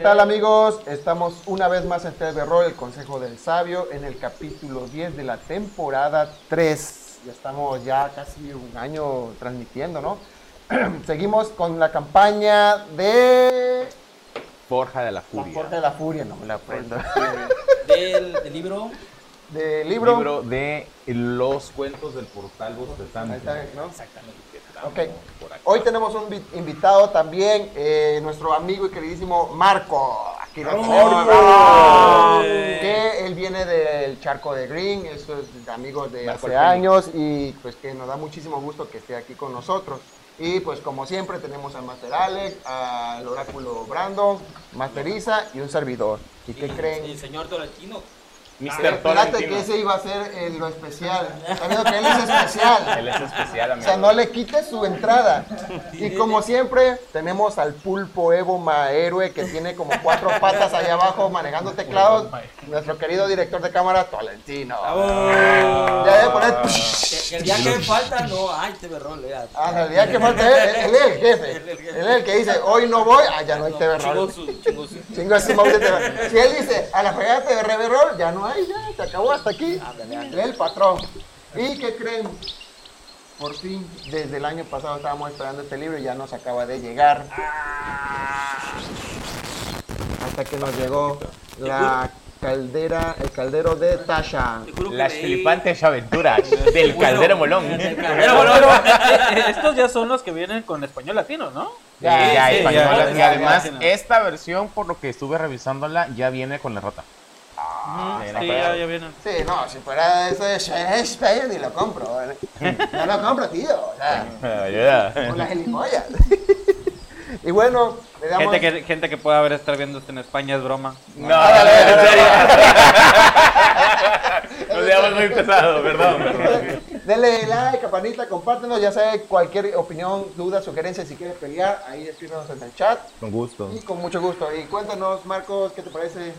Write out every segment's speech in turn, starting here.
¿Qué tal amigos? Estamos una vez más en TV Roll, el Consejo del Sabio, en el capítulo 10 de la temporada 3. Ya estamos ya casi un año transmitiendo, ¿no? Seguimos con la campaña de... Forja de la La Furia. Forja de la Furia, no me la aprendo. Del, del libro. De libro. Libro de los cuentos del portal bostezante. Ahí está, ¿no? Exactamente. Ok. Hoy tenemos un vi- invitado también, eh, nuestro amigo y queridísimo Marco. Aquí lo tenemos. Que él viene del charco de Green, eso es de amigos de Marco hace años y pues que nos da muchísimo gusto que esté aquí con nosotros. Y pues como siempre tenemos al Master Alex, al Oráculo Brandon, Master Isa y un servidor. ¿Y qué creen? El señor Tolentino. Mr. Espérate Tolentino. que ese iba a ser eh, lo especial. Está viendo que él es especial. Él es especial, O amigo. sea, no le quites su entrada. Y como siempre, tenemos al pulpo Evo Mahéroe que tiene como cuatro patas allá abajo manejando teclados. Nuestro querido director de cámara, Tolentino. ¡Bravo! Ya debe poner. El día que falta, no hay TV Roll. eh. Ah, el día que falta, él, él es el jefe. Él es el que dice, hoy no voy, ah, ya no hay TV Chingó Roll. su, chingó su. Chingo mouse de TV. Si él dice, a la fregada TV Roll, ya no hay, ya, se acabó hasta aquí. Ándale, el patrón. ¿Y qué creen? Por fin, desde el año pasado estábamos esperando este libro y ya nos acaba de llegar. Hasta que nos llegó la caldera, el caldero de Tasha. Las flipantes aventuras del caldero molón. Pero, pero, eh, estos ya son los que vienen con español latino, ¿no? Ya, ya, sí, española. ya, y además, ya, ya. esta versión, por lo que estuve revisándola, ya viene con la rota. Sí, no, ya, ya vienen. Sí, no, si fuera eso de Shakespeare ni lo compro. ¿vale? No lo compro, tío. O sea, Ayuda. con las gilipollas. Y bueno, le damos... Gente que, gente que pueda haber estar viendo esto en España es broma. No, Ándale, en ándale. serio. Nos llevamos muy pesado, perdón. perdón. Denle like, campanita, compártenos, ya sabe, cualquier opinión, duda, sugerencia, si quieres pelear, ahí escríbenos en el chat Con gusto. y con mucho gusto. Y cuéntanos, Marcos, ¿qué te parece?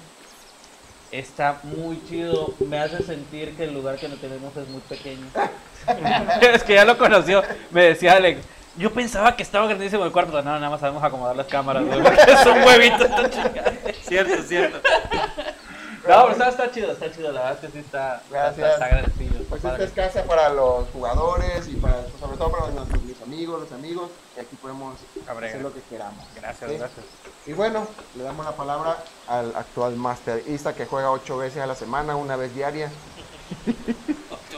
Está muy chido, me hace sentir que el lugar que no tenemos es muy pequeño. es que ya lo conoció. Me decía Alex. Yo pensaba que estaba grandísimo el cuarto. No, nada más sabemos acomodar las cámaras. güey, porque es un huevito esta chingada. Cierto, cierto. No, pero está, está chido, está chido, la verdad es que sí está, Gracias. está, está Pues esta es casa para los jugadores y para, pues, sobre todo para mis amigos, los amigos, y aquí podemos Abre, hacer lo que queramos. Gracias, ¿sí? gracias. Y bueno, le damos la palabra al actual Master Isa que juega ocho veces a la semana, una vez diaria.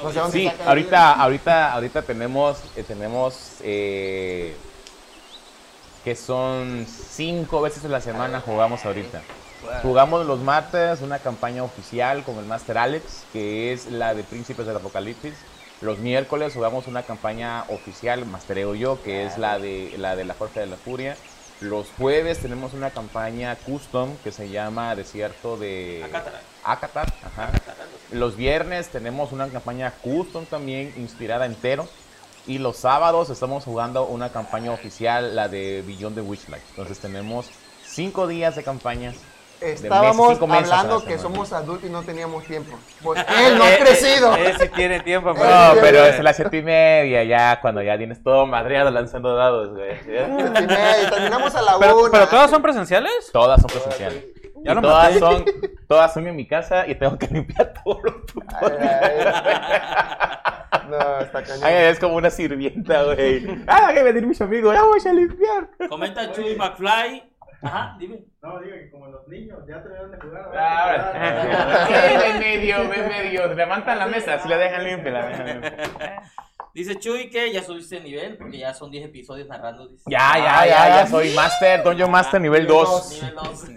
No sé dónde Sí, ahorita, ahorita, ahorita tenemos, eh, tenemos eh, que son cinco veces a la semana jugamos ahorita. Jugamos los martes una campaña oficial con el Master Alex, que es la de Príncipes del Apocalipsis. Los miércoles jugamos una campaña oficial, mastereo yo, que es la de la de la Fuerza de la Furia. Los jueves tenemos una campaña custom que se llama Desierto de. Acatar, ajá. Los viernes tenemos una campaña custom también inspirada entero. Y los sábados estamos jugando una campaña oficial, la de Beyond the Witchlight. Entonces tenemos cinco días de campañas. Estábamos meses a la hablando que somos adultos y no teníamos tiempo. Pues él no ha Eh, crecido. eh, sí tiene tiempo, pero. No, pero es a las siete y media ya, cuando ya tienes todo madreado lanzando dados, güey. Siete y media, terminamos a la Pero, una. pero todas son presenciales. Todas son presenciales. Ya Y lo todas maté. son, todas son en mi casa y tengo que limpiar Ay, ay. No, está cañón. Ay, es como una sirvienta, güey. Ah, que venir mis amigos, ya voy a limpiar. Comenta Chuy McFly. Ajá, dime. No, digo que como los niños ya terminaron de jugar. Ah, Ahora. Ve medio, ve medio. Levantan la mesa, si la dejan limpia, la dejan limpia. Dice Chuy que ya subiste de nivel porque ya son 10 episodios narrando. Dice. Ya, ya, ya, ya soy Master, Dungeon Master nivel 2. Nivel 2.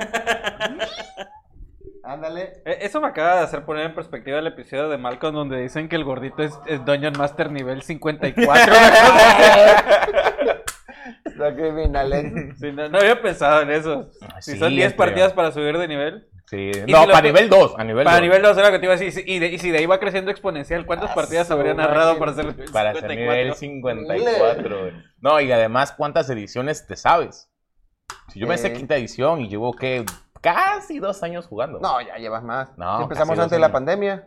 Ándale. Eh, Eso me acaba de hacer poner en perspectiva el episodio de Malcolm donde dicen que el gordito es, es Dungeon Master nivel 54. Está criminal. ¿eh? Sí, no, no había pensado en eso. Si Sí, son 10 es que- partidas para subir de nivel. Sí. No, si lo- para nivel 2, a nivel Para 2. nivel 2 era lo que te iba a decir. Y, de- y si de ahí va creciendo exponencial, ¿cuántas Ah, partidas habría narrado para el Para ser nivel 54. güey. No, y además, ¿cuántas ediciones te sabes? Si yo me sé Eh. quinta edición y llevo, ¿qué? Casi dos años jugando. No, ya llevas más. No, Empezamos antes de la pandemia.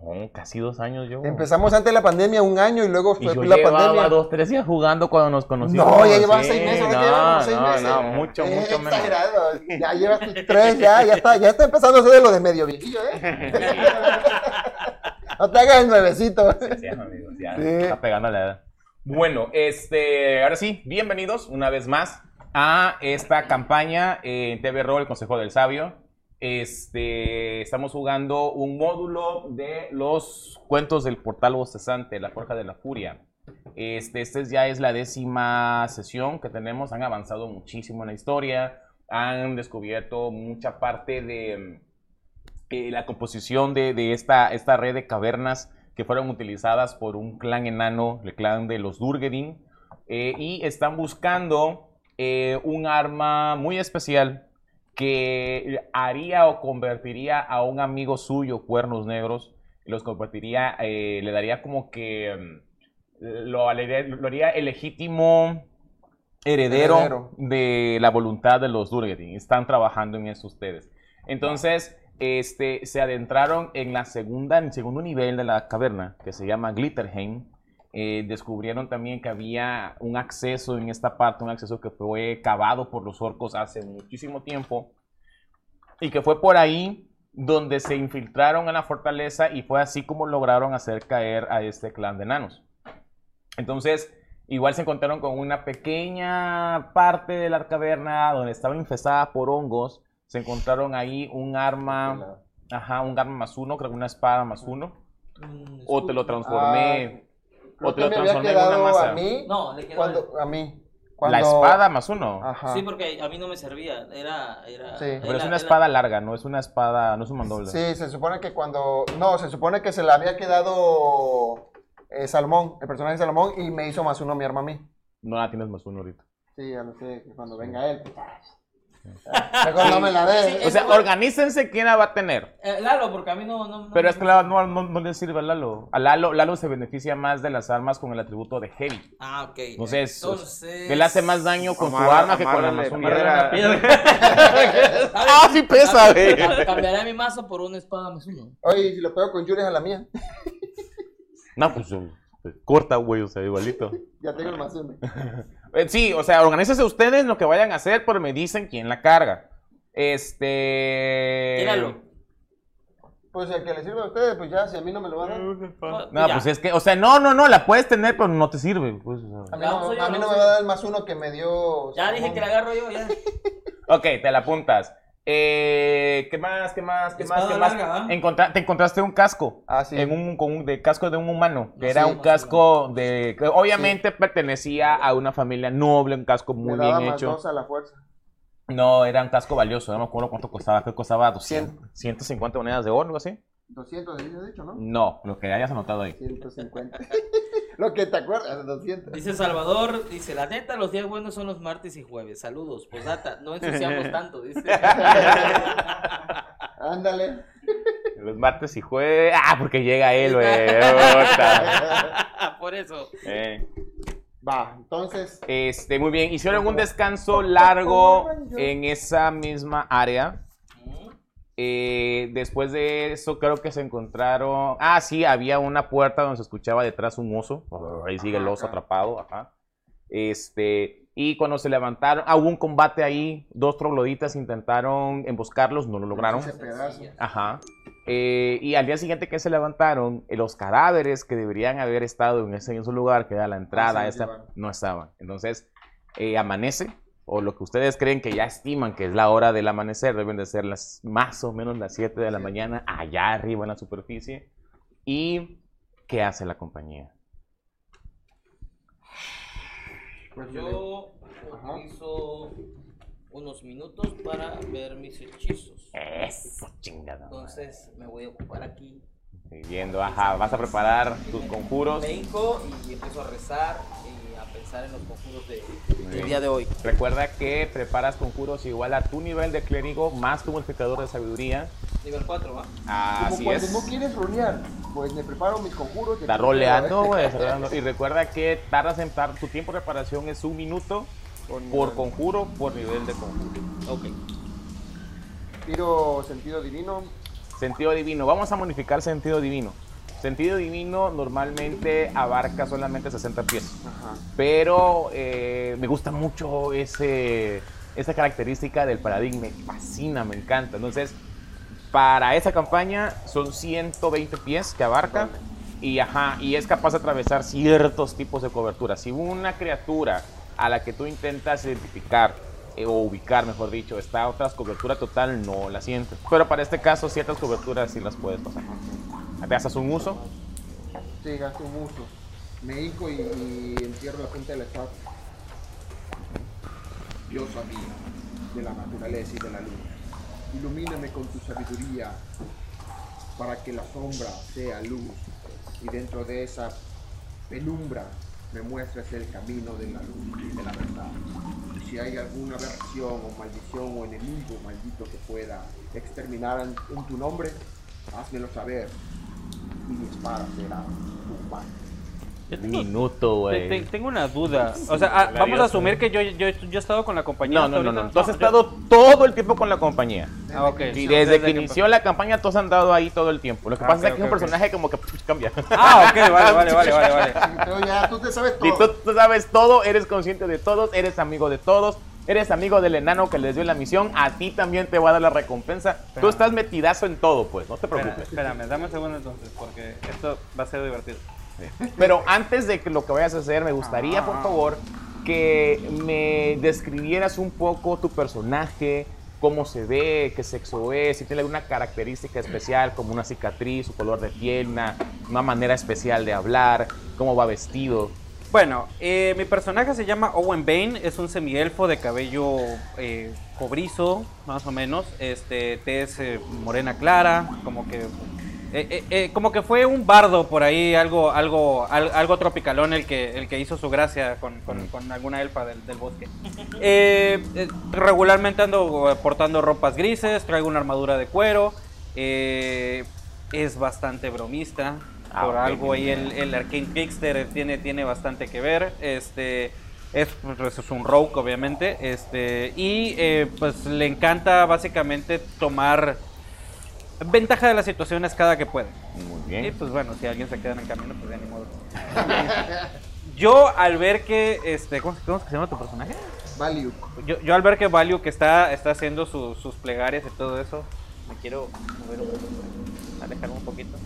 No, casi dos años yo. Empezamos antes de la pandemia un año y luego Y fue yo la llevaba pandemia. dos, tres días jugando cuando nos conocimos. No, ya llevas Sí, seis meses, no, como seis no, meses. no, mucho, Eh, mucho menos. exagerado. Ya llevas tres, ya, ya está, ya está empezando a ser de lo de medio viejillo, ¿eh? no te hagas el nuevecito. Sí, amigos, ya Sí. está pegando la edad. Bueno, este, ahora sí, bienvenidos una vez más a esta campaña en TV Roll, el Consejo del Sabio. Este, estamos jugando un módulo de los cuentos del portal bostezante, La Forja de la Furia. Este, este ya es la décima sesión que tenemos. Han avanzado muchísimo en la historia. Han descubierto mucha parte de eh, la composición de, esta, esta red de cavernas que fueron utilizadas por un clan enano, el clan de los Durgedin. eh, y están buscando eh, un arma muy especial que haría o convertiría a un amigo suyo, Cuernos Negros, los convertiría, eh, le daría como que mm, lo, haría- lo haría el legítimo heredero, Heredero. de la voluntad de los Durgedin. Están trabajando en eso ustedes. Entonces, este, se adentraron en la segunda, en el segundo nivel de la caverna, que se llama Glitterheim. Eh, descubrieron también que había un acceso en esta parte, un acceso que fue cavado por los orcos hace muchísimo tiempo y que fue por ahí donde se infiltraron en la fortaleza y fue así como lograron hacer caer a este clan de enanos. Entonces, igual se encontraron con una pequeña parte de la caverna donde estaba infestada por hongos. Se encontraron ahí un arma, ajá, un arma más uno, creo que una espada más uno. Mm, O te lo transformé, Creo o te que lo me había transformé en una quedado masa. a mí. No, le quedó. Cuando, a mí. La Cuando- espada más uno. Ajá. Sí, porque a mí no me servía. Era. era Sí. Pero era- es una era- espada larga, no es una espada, no es un mandoble. Sí, se supone que cuando. No, se supone que se le había quedado eh, Salomón, el personaje de Salomón, y me hizo más uno mi arma a mí. No la tienes más uno ahorita. Sí, ya lo sé, que cuando venga él. pues, Sí, O sea, organícense quién la va a tener. Eh, Lalo, porque a mí no. no, no Pero es que Lalo no, no, no le sirve a Lalo. A Lalo, Lalo se beneficia más de las armas con el atributo de Heavy. Ah, ok. Entonces, Entonces. Él hace más daño con su arma que con la piedra. ¿Sabes? ¡Ah, sí pesa, güey! Ca- Cambiaré mi mazo por una espada más uno. Oye, ¿y si lo pego con Yuri es a la mía. No, pues corta, güey, o sea, igualito. Ya tengo el más uno. Eh, Sí, o sea, organícense ustedes lo que vayan a hacer, pero me dicen quién la carga. Este. Tíralo. Pues el que le sirve a ustedes, pues ya, si a mí no me lo van a dar. No, No, ya. pues es que, o sea, no, no, no, la puedes tener, pero no te sirve. Pues, o sea. A mí, no, a mí no me va a dar el más uno que me dio. Ya dije que la agarro yo, ya. Ok, te la apuntas. Eh, ¿Qué más? ¿Qué más? ¿Qué más? ¿Qué más? larga, ¿va? Encontra- te encontraste un casco. Ah, sí. En un, con un- de casco de un humano. Que era un casco de. que obviamente pertenecía a una familia noble, un casco muy daba bien más hecho. dos a la fuerza. No, era un casco valioso. No me acuerdo cuánto costaba. Creo que costaba 200, 150 monedas de oro, algo así. 200, habías dicho, ¿no? No, lo que hayas anotado ahí. 150. Lo que te acuerdas, 200. Dice Salvador, dice, la neta, los días buenos son los martes y jueves. Saludos, posdata, no ensuciamos tanto, dice. Ándale. Los martes y jueves. Ah, porque llega él, güey. Por eso. Eh. Va, entonces. Este, muy bien. Hicieron un descanso largo en esa misma área. Eh, después de eso, creo que se encontraron. Ah, sí, había una puerta donde se escuchaba detrás un oso. Ahí sigue el oso atrapado. Ajá. Este. Y cuando se levantaron, ah, hubo un combate ahí. Dos trogloditas intentaron emboscarlos, no lo lograron. Ajá. Eh, y al día siguiente que se levantaron, eh, los cadáveres que deberían haber estado en ese mismo lugar, que era la entrada, Ah, esta, no estaban. Entonces, amanece, o lo que ustedes creen que ya estiman que es la hora del amanecer, deben de ser las más o menos las 7 de la mañana, allá arriba en la superficie. ¿Y qué hace la compañía? Pues Yo utilizo unos minutos para ver mis hechizos. Eso, chingada. Entonces me voy a ocupar aquí. Viendo, ajá, vas a preparar tus conjuros. Me hinco y empiezo a rezar y pensar en los conjuros del día de hoy. Recuerda que preparas conjuros igual a tu nivel de clérigo más tu multiplicador de sabiduría. Nivel 4, ¿va? Como Así cuando es. no quieres rolear, pues me preparo mis conjuros. Está roleando, güey. Y recuerda que tardas en tar- tu tiempo de preparación es un minuto por nivel. conjuro por nivel de conjuro. Ok. Tiro sentido divino. Sentido divino. Vamos a modificar sentido divino. Sentido divino normalmente abarca solamente 60 pies. Ajá. Pero eh, me gusta mucho ese, esa característica del paradigma. Me fascina, me encanta. Entonces, para esa campaña son 120 pies que abarca. Y, ajá, y es capaz de atravesar ciertos tipos de cobertura. Si una criatura a la que tú intentas identificar eh, o ubicar, mejor dicho, está a otras cobertura total, no la sientes. Pero para este caso, ciertas coberturas sí las puedes pasar. ¿Te haces un uso? Sí, gasto mucho. Me hinco y, entierro la punta de la espada. Dios sabía de la naturaleza y de la luz. Ilumíname con tu sabiduría para que la sombra sea luz y dentro de esa penumbra me muestres el camino de la luz y de la verdad. Si hay alguna aberración o maldición o enemigo maldito que pueda exterminar en tu nombre, házmelo saber y mi espada será tu pan. Yo Un tengo, minuto, te- te- güey. tengo una duda. O sea, ah, La vamos a asumir que yo, yo, yo he estado con la compañía. No, no, no, no. Tú has yo- estado todo el tiempo con la compañía. Ah, ok. Y Sí, desde, que empezó. inició la campaña, todos han dado ahí todo el tiempo. Lo que Ah, pasa ok, es que es un personaje como que pff, cambia. Ah, ok, vale, vale, vale, vale. vale. Pero ya tú te sabes Si todo. tú, tú sabes todo, eres consciente de todos, eres amigo de todos, eres amigo del enano que les dio la misión, a ti también te va a dar la recompensa. Tú estás metidazo en todo, pues, no te preocupes. espérame, dame un segundo entonces, porque esto va a ser divertido. Pero antes de que lo que vayas a hacer, me gustaría, Ah. por favor, que me describieras un poco tu personaje, cómo se ve, qué sexo es, si tiene alguna característica especial, como una cicatriz, su color de piel, una, una manera especial de hablar, cómo va vestido. Bueno, eh, mi personaje se llama Owen Bane, es un semielfo de cabello eh, cobrizo, más o menos, este, tez eh, morena clara, como que, eh, eh, como que fue un bardo por ahí, algo, algo, al- algo tropicalón el que, el que hizo su gracia con, con- con alguna elfa del, del bosque. Regularmente ando portando ropas grises, traigo una armadura de cuero, es bastante bromista. Ah, por algo ahí el, el Arcane Trickster tiene, tiene bastante que ver. Este es, pues, es un rogue, obviamente. Este, y eh, pues le encanta básicamente tomar ventaja de las situaciones cada que puede. Muy Y bien. pues bueno, si alguien se queda en el camino, pues ya ni modo. Yo al ver que, este, ¿cómo, cómo se llama tu personaje? Value. Yo, yo al ver que Value que está, está haciendo su- sus plegarias y todo eso, me quiero mover un poquito, alejarme un poquito.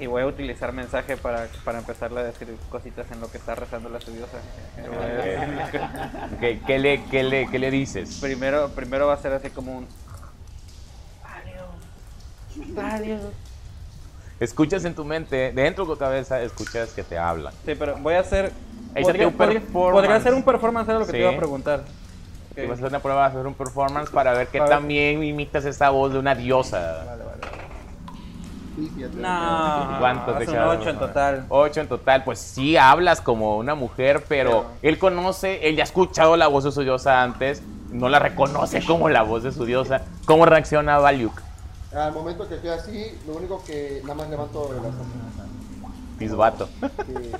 Y voy a utilizar mensaje para, para empezarle a decir cositas en lo que está rezando la estudiosa. Ok, ¿Qué, le, qué, le, ¿Qué le dices? primero, primero va a ser así como un... Escuchas en tu mente, dentro de tu cabeza, escuchas que te hablan. Sí, pero voy a hacer... Podría, un podría- performance. podría hacer un performance, era lo que te Sí. iba a preguntar. Ok. Y vas a hacer una prueba, vas a hacer un performance para ver que también imitas esa voz de una diosa. Vale, vale. No, ¿Cuántos echaron? 8 en total. Ocho en total, pues sí hablas como una mujer, pero él conoce, él ya ha escuchado la voz de su diosa antes, no la reconoce como la voz de su diosa. ¿Cómo reacciona Valiuk? Al momento que estoy así, lo único que nada más levanto las Pisbato. Sí.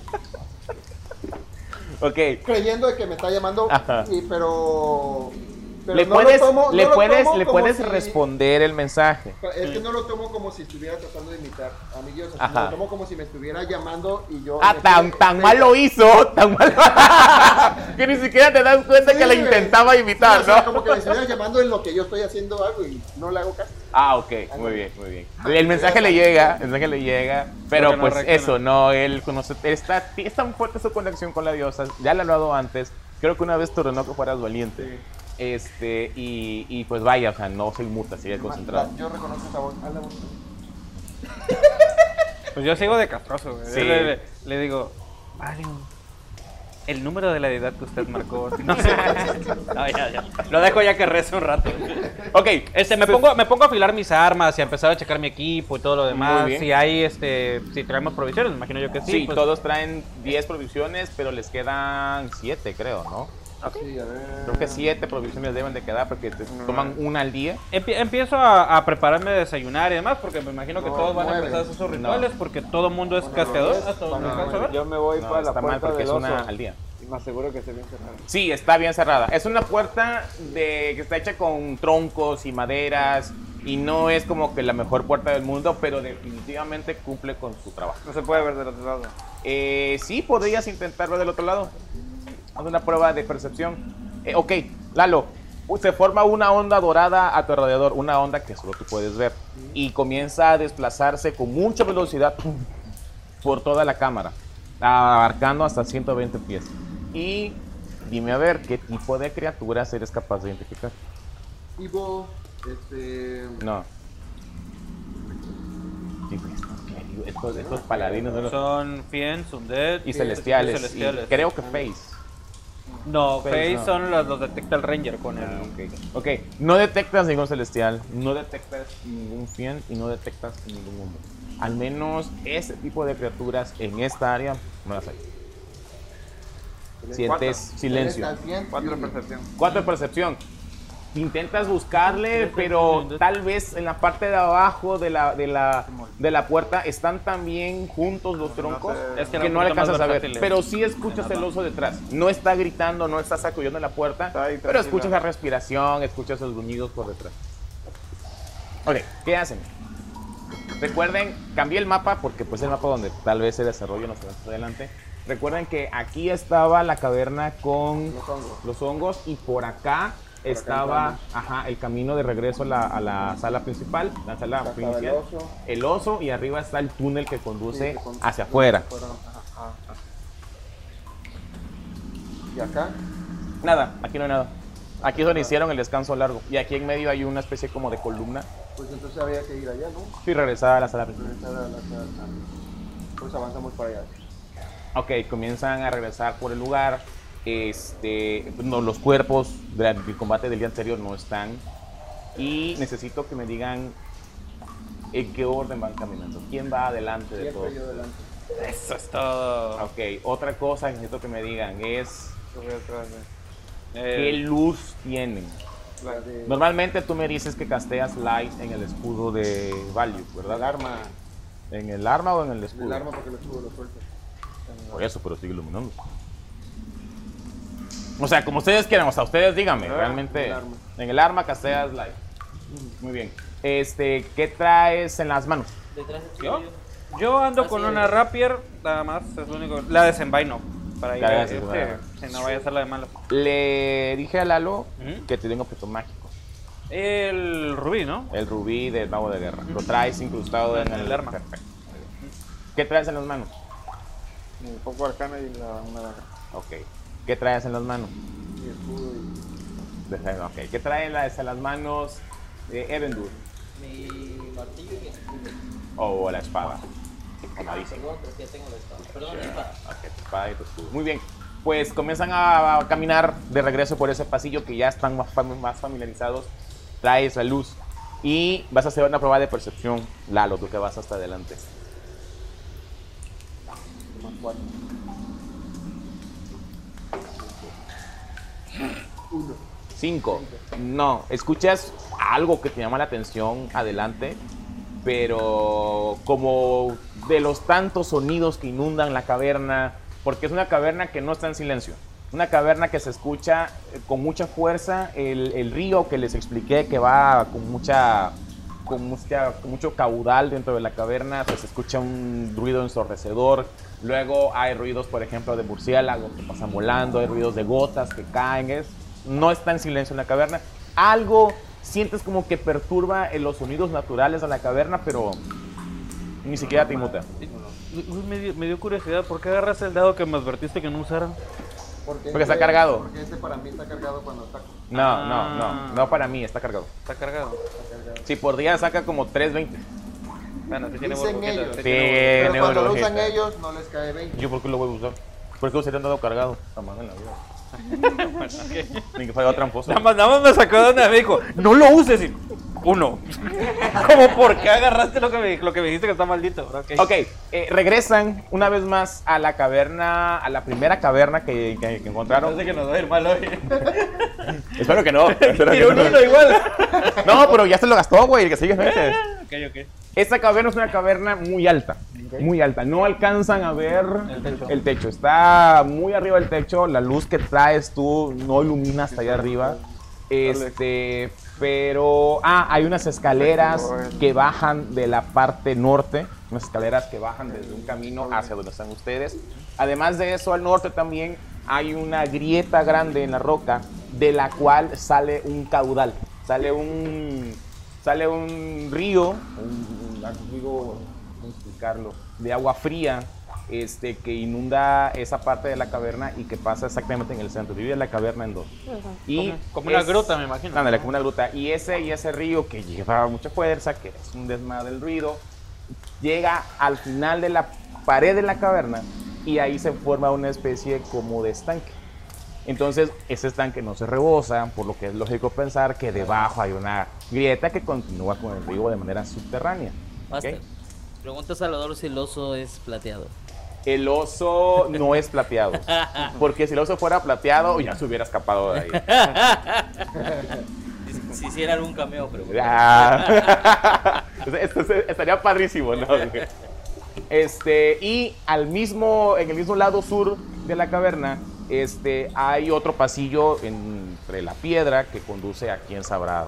Ok. creyendo de que me está llamando, y- pero, pero Le no puedes, tomo- le no puedes, le puedes si- responder el mensaje. Es que no lo tomo como si estuviera tratando de imitar a mi Ajá. lo tomo como si me estuviera llamando y yo... Ah, tan, quedé- tan mal lo hizo, tan mal que ni siquiera te das cuenta Sí, que la güey. intentaba Sí, imitar, o sea, ¿no? como que me estuviera llamando en lo que yo estoy haciendo algo y no le hago caso. Ah, ok, muy bien, muy bien. El mensaje le llega, el mensaje le llega, pero no pues reacciona. eso, no, él conoce, está, es tan fuerte su conexión con la diosa, ya le he hablado antes, creo que una vez te ordenó que fueras valiente, este, y, y pues vaya, o sea, no se inmuta, sigue concentrado. Yo reconozco esa voz. Haz la voz. Pues yo sigo de castroso, güey. Sí. Le, le- le digo, Mario, el número de la edad que usted marcó. No sé. No, ya, ya. Lo dejo ya que rece un rato. Ok, Este, me pongo, me pongo a afilar mis armas y a empezar a checar mi equipo y todo lo demás. Muy bien. Si hay, este, si traemos provisiones, me imagino yo que sí. sí, pues, todos traen 10 provisiones, pero les quedan 7, creo, ¿no? Sí, a ver. Creo que 7 provisiones deben de quedar porque te toman una al día. Empie- empiezo a, a prepararme a desayunar y demás, porque me imagino que No, todos van a nueve. empezar a hacer sus rituales, porque todo el mundo es no, ver. Yo me voy No, para la está mal puerta porque del es una oso al día. y me aseguro que esté bien cerrada. Sí, está bien cerrada. Es una puerta de, que está hecha con troncos y maderas Y no es como que la mejor puerta del mundo, pero definitivamente cumple con su trabajo. No se puede ver del otro lado. Eh, sí, podrías intentar ver del otro lado. Haz una prueba de percepción. Eh, ok, Lalo, se forma una onda dorada a tu alrededor, una onda que solo tú puedes ver. Y comienza a desplazarse con mucha velocidad por toda la cámara, abarcando hasta 120 pies. Y dime a ver qué tipo de criaturas eres capaz de identificar. Ivo, este. No. Pues, estos, estos paladinos Son Fiends, Undead y celestiales. y celestiales. y creo que Face. No, Face, Face no. son los, los detecta el Ranger con el. Ah, ok. Ok, no detectas ningún celestial, no detectas ningún fiend y no detectas ningún humano. Al menos ese tipo de criaturas en esta área no las hay. Sientes silencio. Está al 100, Cuatro Yuri. percepción. Cuatro de percepción. Intentas buscarle, pero tal vez en la parte de abajo de la, de la, de la puerta están tan bien juntos los troncos Es que no alcanzas a ver. Pero sí escuchas el oso detrás. No está gritando, no está sacudiendo la puerta, Está pero escuchas la respiración, escuchas los gruñidos por detrás. Ok, ¿qué hacen? Recuerden, cambié el mapa porque pues el mapa donde tal vez se desarrolla más adelante. Recuerden que aquí estaba la caverna con Los hongos. los hongos y por acá estaba ajá, el camino de regreso a la, a la sala principal, la sala Acá estaba el principal. oso. El oso y arriba está el túnel que Sí, conduce con- hacia afuera. Ajá, ajá. Y acá, Nada, aquí no hay nada. Aquí es donde hicieron el descanso largo. Y aquí en medio hay una especie como de columna pues entonces había que ir allá, ¿no? y regresar a la sala principal. Regresar a la sala. Pues avanzamos para allá. Ok, comienzan a regresar por el lugar. Este, no, los cuerpos del combate del día anterior no están. Y necesito que me digan en qué orden van caminando. ¿Quién va adelante de todos? Delante. Eso es todo. Ok, otra cosa que necesito que me digan es de- qué Eh, luz tienen. De- Normalmente tú me dices que casteas light en el escudo de Value, el ¿verdad? arma. ¿En el arma o en el escudo? El arma porque el escudo lo suelta. Por eso, pero sigue iluminando. O sea, como ustedes quieran, o sea, ustedes díganme, Ah, realmente. en el arma. En el arma casteas light. Muy bien. Este, ¿qué traes en las manos? Detrás de ¿Yo? Yo ando Así con una rapier, nada más, es lo único. La desenvaino. Para ir a este, si no vaya a ser la de malas. Le dije a Lalo que te den objeto mágico. El rubí, ¿no? El rubí del mago de guerra. Lo traes incrustado en En el, el arma. Perfecto. ¿Qué traes en las manos? Mi poco arcana y la, una daga. Ok. ¿Qué traes en las manos? Y escudo y. Ok. ¿Qué traes en las, manos de Evendur? Mi martillo y mi escudo. O la espada. Ah, Amadísimo. perdón, pero es que ya tengo la espada. Perdón, la espada. Ok, tu espada y tu escudo. Muy bien. Pues comienzan a, a caminar de regreso por ese pasillo que ya están más, fam- más familiarizados. Traes la luz. Y vas a hacer una prueba de percepción, Lalo, tú que vas hasta adelante. Más cuatro. Uno. Cinco. No, escuchas algo que te llama la atención adelante, pero como de los tantos sonidos que inundan la caverna, porque es una caverna que no está en silencio. Una caverna que se escucha eh, con mucha fuerza, el, el río que les expliqué que va con mucha, con, mucha, mucho caudal dentro de la caverna, pues se escucha un ruido ensordecedor. Luego hay ruidos, por ejemplo, de murciélagos que pasan volando, hay ruidos de gotas que caen. Es, no está en silencio en la caverna. Algo sientes como que perturba en los sonidos naturales de la caverna, pero ni siquiera te inmuta. Me dio, me dio curiosidad, ¿por qué agarraste el dado que me advertiste que no usara? Porque, Porque está cargado. Porque este para mí está cargado cuando ataco. No, no, Ah. no, no para mí, está cargado. Está cargado. Está cargado. Si por día saca como 320. Bueno, sí tiene Dicen ellos. sí Sí. tiene Pero cuando lo usan ellos, no les cae 20. ¿Yo por qué lo voy a usar? ¿Por qué sería dado cargado? Jamás en la vida. Ni que fuera tramposo. Nada más, nada más me sacó de donde me dijo, no lo uses. Y, uno. Como, ¿por qué agarraste lo que me, lo que me dijiste que está maldito? Ok. Ok, eh, regresan una vez más a la caverna, a la primera caverna que, que- que encontraron. Parece que nos va a ir mal hoy. Espero que no. espero que no. uno igual. No, pero ya se lo gastó, güey, el que sigue. vete. ok, ok. Esta caverna es una caverna muy alta, muy alta. No alcanzan a ver el techo. Está muy arriba del techo. La luz que traes tú no ilumina hasta allá arriba. Este, pero, ah, hay unas escaleras que bajan de la parte norte, unas escaleras que bajan desde un camino hacia donde están ustedes. Además de eso, al norte también hay una grieta grande en la roca de la cual sale un caudal, sale un, sale un río, un, ¿cómo explicarlo? De agua fría este, que inunda esa parte de la caverna y que pasa exactamente en el centro. Divide la caverna en dos. Y Como, como una es- gruta, me imagino. Ándale, como una gruta. Y ese, y ese río que lleva mucha fuerza, que es un desmadre del ruido, llega al final de la pared de la caverna y ahí se forma una especie como de estanque. Entonces, ese estanque no se rebosa, por lo que es lógico pensar que debajo hay una grieta que continúa con el río de manera subterránea. ¿ok? Master, pregunta Salvador si el oso es plateado. El oso no es plateado. Porque si el oso fuera plateado, ya se hubiera escapado de ahí. Si, hiciera algún cameo, pero. Ah. Esto se- estaría padrísimo, ¿no? Este, y al mismo, en el mismo lado sur de la caverna, este, hay otro pasillo entre la piedra que conduce a quien sabrá,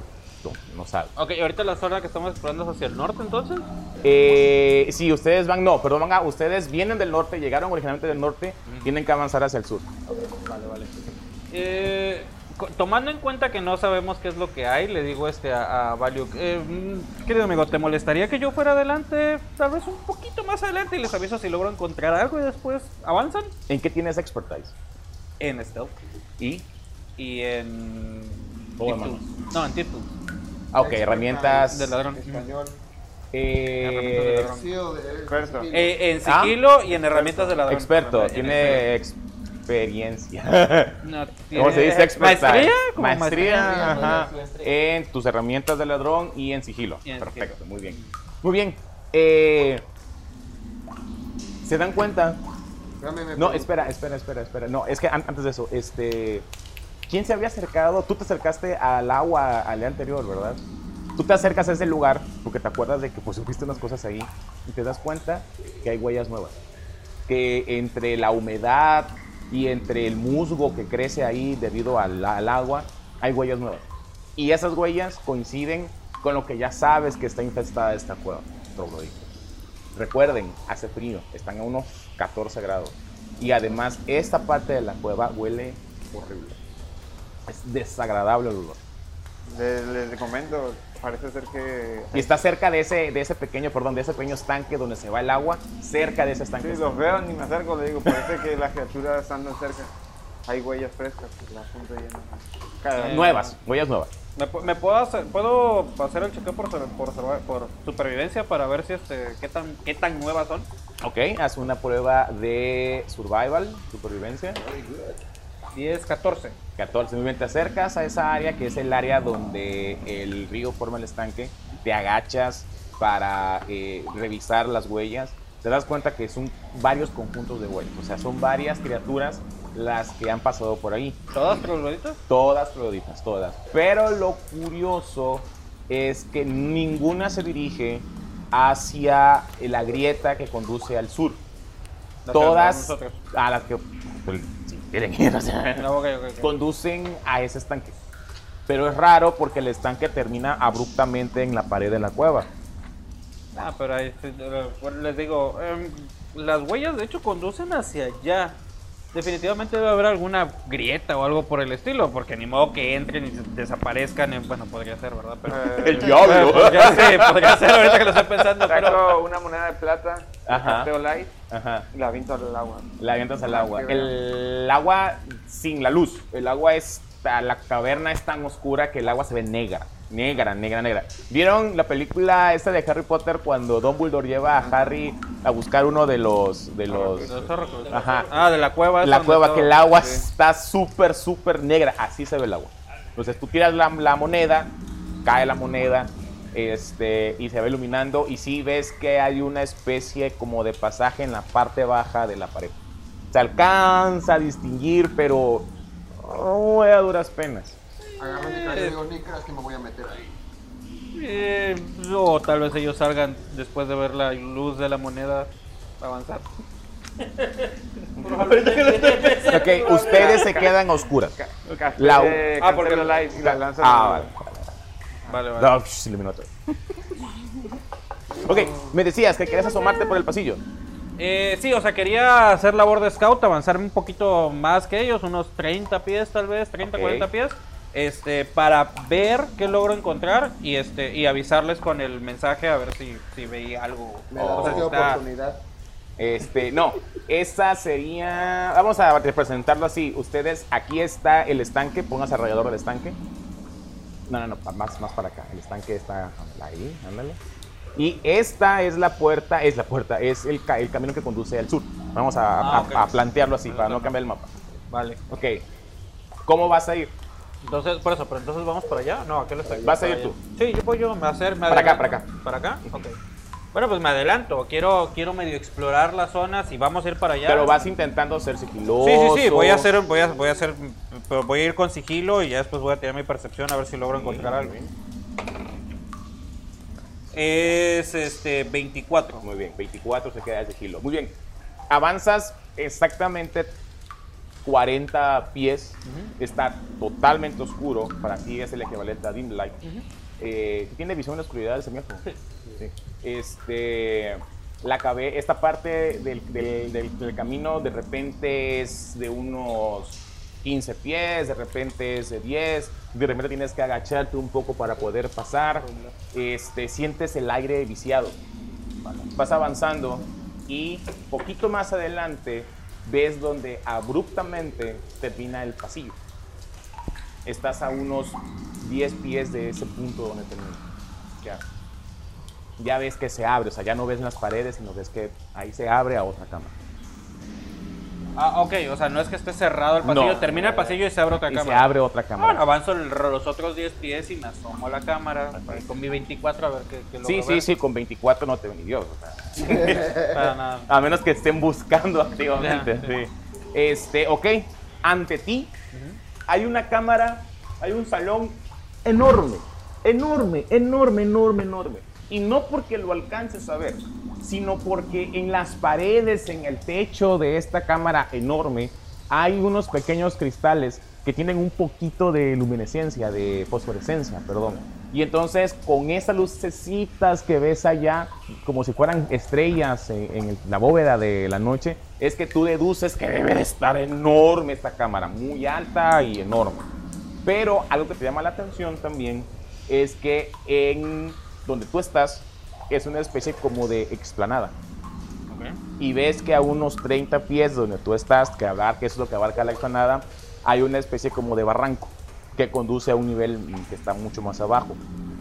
no, no sabe. Ok, ahorita la zona que estamos explorando es hacia el norte, entonces. Eh, si ustedes van, no, perdón, van ustedes vienen del norte, llegaron originalmente del norte, tienen que avanzar hacia el sur. Eh, co- tomando en cuenta que no sabemos qué es lo que hay, le digo este a, a Valiuk, eh, mm, querido amigo, ¿te molestaría que yo fuera adelante, tal vez un poquito más adelante y les aviso si logro encontrar algo y después avanzan? ¿En qué tienes expertise? En stealth Y, y en... Tools. No, en tip tools. Ah, ok, herramientas. De ladrón. Español. eh, de- Experto. Eh, en Ah. sigilo y en herramientas de ladrón. experto, En tiene experiencia. No, ¿Cómo se dice expertise? ¿Maestría? Maestría, maestría. ajá, en tus herramientas de ladrón y en sigilo. Y en Perfecto, sigilo. muy bien. Muy bien. eh, ¿Se dan cuenta? No, espera, espera, espera, espera. No, es que an- antes de eso, este. ¿Quién se había acercado? Tú te acercaste al agua al día anterior, ¿verdad? Tú te acercas a ese lugar porque te acuerdas de que pues unas cosas ahí y te das cuenta que hay huellas nuevas. Que entre la humedad y entre el musgo que crece ahí debido al, al agua, hay huellas nuevas. Y esas huellas coinciden con lo que ya sabes que está infestada esta cueva, troglodita. Recuerden, hace frío, están a unos 14 grados. Y además, esta parte de la cueva huele horrible. Es desagradable el olor. Les, les comento, parece ser que. Y está cerca de ese, de ese pequeño, perdón, de ese pequeño estanque donde se va el agua, cerca de ese estanque. Sí, los veo, ni me acerco, le digo, parece que las criaturas andan cerca. Hay huellas frescas, pues, la punta llena. Cada- Nuevas, huellas nuevas. ¿Me, me puedo hacer, puedo hacer el chequeo por, por, por supervivencia para ver si este qué tan qué tan nuevas son? Ok, haz una prueba de survival, supervivencia. 10, 14. 14, muy bien, te acercas a esa área que es el área donde el río forma el estanque, te agachas para eh, revisar las huellas, te das cuenta que son varios conjuntos de huellas, o sea, son varias criaturas las que han pasado por ahí, ¿Todas trogloditas? todas trogloditas, todas. Pero lo curioso es que ninguna se dirige hacia la grieta que conduce al sur. Las Todas a las que pues, quieren ir, o sea, No, ok, ok, ok. conducen a ese estanque. Pero es raro porque el estanque termina abruptamente en la pared de la cueva. Ah, pero ahí eh, les digo, em, las huellas de hecho conducen hacia allá. Definitivamente debe haber alguna grieta o algo por el estilo, porque ni modo que entren y des- desaparezcan. en- bueno, podría ser, ¿verdad? Pero, Eh, El diablo. podría, ser, podría ser ahorita que lo estoy pensando, pero... Saco una moneda de plata, Ajá. light Ajá. y la aviento al agua. La avientas al Ah, agua. El agua sin la luz. El agua es. La caverna es tan oscura que el agua se ve negra. Negra, negra, negra. ¿Vieron la película esta de Harry Potter cuando Dumbledore lleva a Harry a buscar uno de los. de los. Ajá. Ah, de la cueva. la cueva que el agua sí. está súper, súper negra. Así se ve el agua. Entonces tú tiras la, la moneda, cae la moneda este, y se va iluminando. Y sí ves que hay una especie como de pasaje en la parte baja de la pared. Se alcanza a distinguir, pero muy a duras penas. Agarro mi cara y digo, ni creas que me voy a meter ahí. Eh, o tal vez ellos salgan después de ver la luz de la moneda avanzar. Ok, ustedes se quedan a oscuras. La- de Ah, porque- y la lanzan Ah, vale. Vale, vale. No, se iluminó todo. Ok, me decías que querías asomarte por el pasillo. Eh, sí, o sea, quería hacer labor de scout, avanzarme un poquito más que ellos, unos 30 pies tal vez, 30, Ok. 40 pies, este, para ver qué logro encontrar y este y avisarles con el mensaje a ver si, si veía algo. Me da oportunidad. Este, no, esa sería. Vamos a representarlo así. Ustedes, aquí está el estanque, pónganse alrededor del estanque. No, no, no, más, más para acá. El estanque está ahí, ándale. Y esta es la puerta, es la puerta, es el, ca- el camino que conduce al sur. Vamos a, Ah, a- a plantearlo así, para no cambiar el mapa. Vale. Ok, ¿cómo vas a ir? Entonces, por eso, pero entonces vamos para allá. No, aquel está aquí. ¿Vas a para ir allá. tú? Sí, yo voy yo, me hacer, me Para acá, adelanto. ¿Para acá? Ok. Bueno, pues me adelanto. Quiero, quiero medio explorar la zona. Si vamos a ir para allá. Pero vas intentando ser sigiloso. Sí, sí, sí, voy a hacer, voy a, voy a hacer, pero voy a ir con sigilo y ya después voy a tirar mi percepción a ver si logro encontrar algo. Es este 24. Muy bien, 24 se queda de sigilo. Muy bien, avanzas exactamente 40 pies. Está totalmente oscuro. Para ti es el equivalente a dim light. Eh, ¿Tiene visión en la oscuridad ese viejo? Sí. Este, la cabe, esta parte del, del- del- del camino de repente es de unos 15 pies, de repente es de 10, de repente tienes que agacharte un poco para poder pasar. Este, sientes el aire viciado. Vas avanzando y poquito más adelante ves donde abruptamente termina el pasillo. Estás a unos 10 pies de ese punto donde termina. Ya. Ves que se abre, o sea, ya no ves las paredes, sino ves que ahí se abre a otra cámara. Ah, ok, o sea, no es que esté cerrado el pasillo, No. termina el pasillo y se abre otra Y cámara. se abre otra Ah, cámara. Bueno, avanzo el- los otros 10 pies y me asomo a la cámara con mi 24 a ver qué, qué Sí, sí, ver. sí, con 24 no te ven ni Dios. o sea. Para nada. A menos que estén buscando activamente. sí. Este, ok, ante ti hay una cámara, hay un salón enorme, enorme, enorme, enorme, enorme. Y no porque lo alcances a ver, sino porque en las paredes, en el techo de esta cámara enorme, hay unos pequeños cristales que tienen un poquito de luminescencia, de fosforescencia, perdón. Y entonces con esas lucecitas que ves allá, como si fueran estrellas en, en la bóveda de la noche, es que tú deduces que debe de estar enorme esta cámara, muy alta y enorme. Pero algo que te llama la atención también es que en donde tú estás es una especie como de explanada. Y ves que a unos 30 pies donde tú estás, que abarca, que es lo que abarca la explanada, hay una especie como de barranco que conduce a un nivel que está mucho más abajo.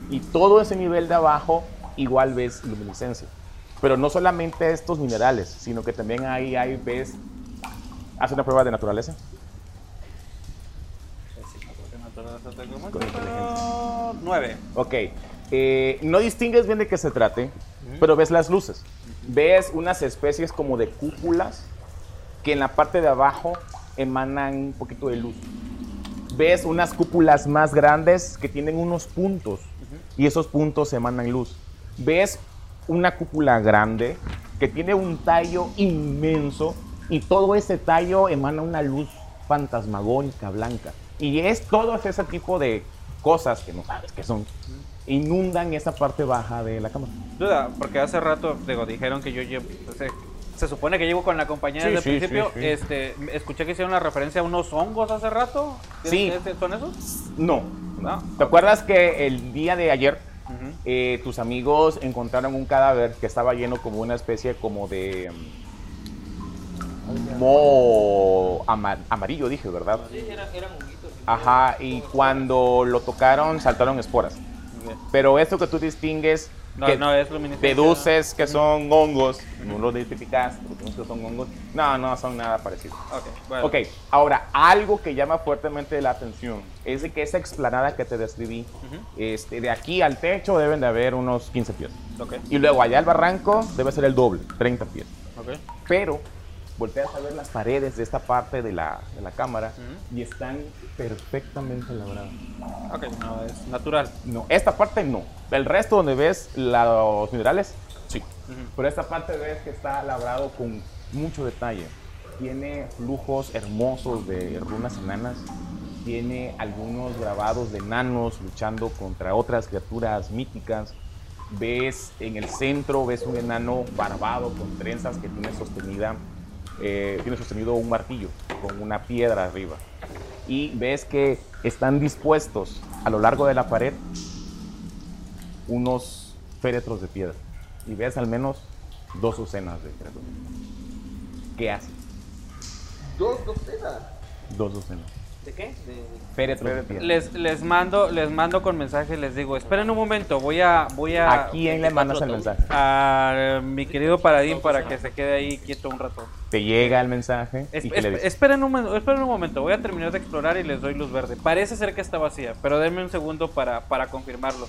Y todo ese nivel de abajo igual ves luminiscencia. Pero no solamente estos minerales, sino que también ahí hay, ves... Haz una prueba de naturaleza. 9. Ok. Eh, no distingues bien de qué se trate, pero ves las luces. Ves unas especies como de cúpulas que en la parte de abajo emanan un poquito de luz. Ves unas cúpulas más grandes que tienen unos puntos y esos puntos emanan luz. Ves una cúpula grande que tiene un tallo inmenso y todo ese tallo emana una luz fantasmagónica blanca. Y es todo ese tipo de cosas que no sabes qué son. Inundan esa parte baja de la cámara. Duda, porque hace rato digo, dijeron que yo llevo. Se, se supone que llevo con la compañía Sí, desde sí, el principio. sí, sí. Este, escuché que hicieron una referencia a unos hongos hace rato. ¿Qué- Sí. qué- ¿Son esos? No. No. ¿Te acuerdas que el día de ayer eh, tus amigos encontraron un cadáver que estaba lleno como una especie como de mm, mo ama- amarillo, dije, ¿verdad? Sí, eran, eran honguitos. Ajá, y cuando lo tocaron saltaron esporas. Pero esto que tú distingues, No, que no es deduces que son hongos, no lo identificas, porque son hongos, no, no son nada parecidos. Ok, bueno. Ok, ahora, algo que llama fuertemente la atención es de que esa explanada que te describí, Ujú. este, de aquí al techo deben de haber unos 15 pies. Ok, Y luego allá al barranco debe ser el doble, 30 pies. ok. Pero volteas a ver las paredes de esta parte de la, de la cámara y están perfectamente labradas. Ok, no, es natural. No, esta parte no. El resto donde ves la- los minerales, sí. Pero esta parte ves que está labrado con mucho detalle. Tiene flujos hermosos de runas enanas. Tiene algunos grabados de enanos luchando contra otras criaturas míticas. Ves en el centro, ves un enano barbado con trenzas que tiene sostenida, eh, tiene sostenido un martillo con una piedra arriba. Y ves que están dispuestos a lo largo de la pared unos féretros de piedra. Y ves al menos dos docenas de criaturas. ¿Qué haces? Dos docenas. Dos docenas. ¿De qué? De- Féretros de piedra. Les, les mando, les mando con mensaje, les digo, esperen un momento, voy a, voy a, ¿A quién le mandas el mensaje? a mi querido Paradín para que se quede ahí quieto un rato. Te llega el mensaje Es- y ¿qué le es- dices? esperen, un, esperen un momento, voy a terminar de explorar y les doy luz verde. Parece ser que está vacía, pero denme un segundo para, para confirmarlo.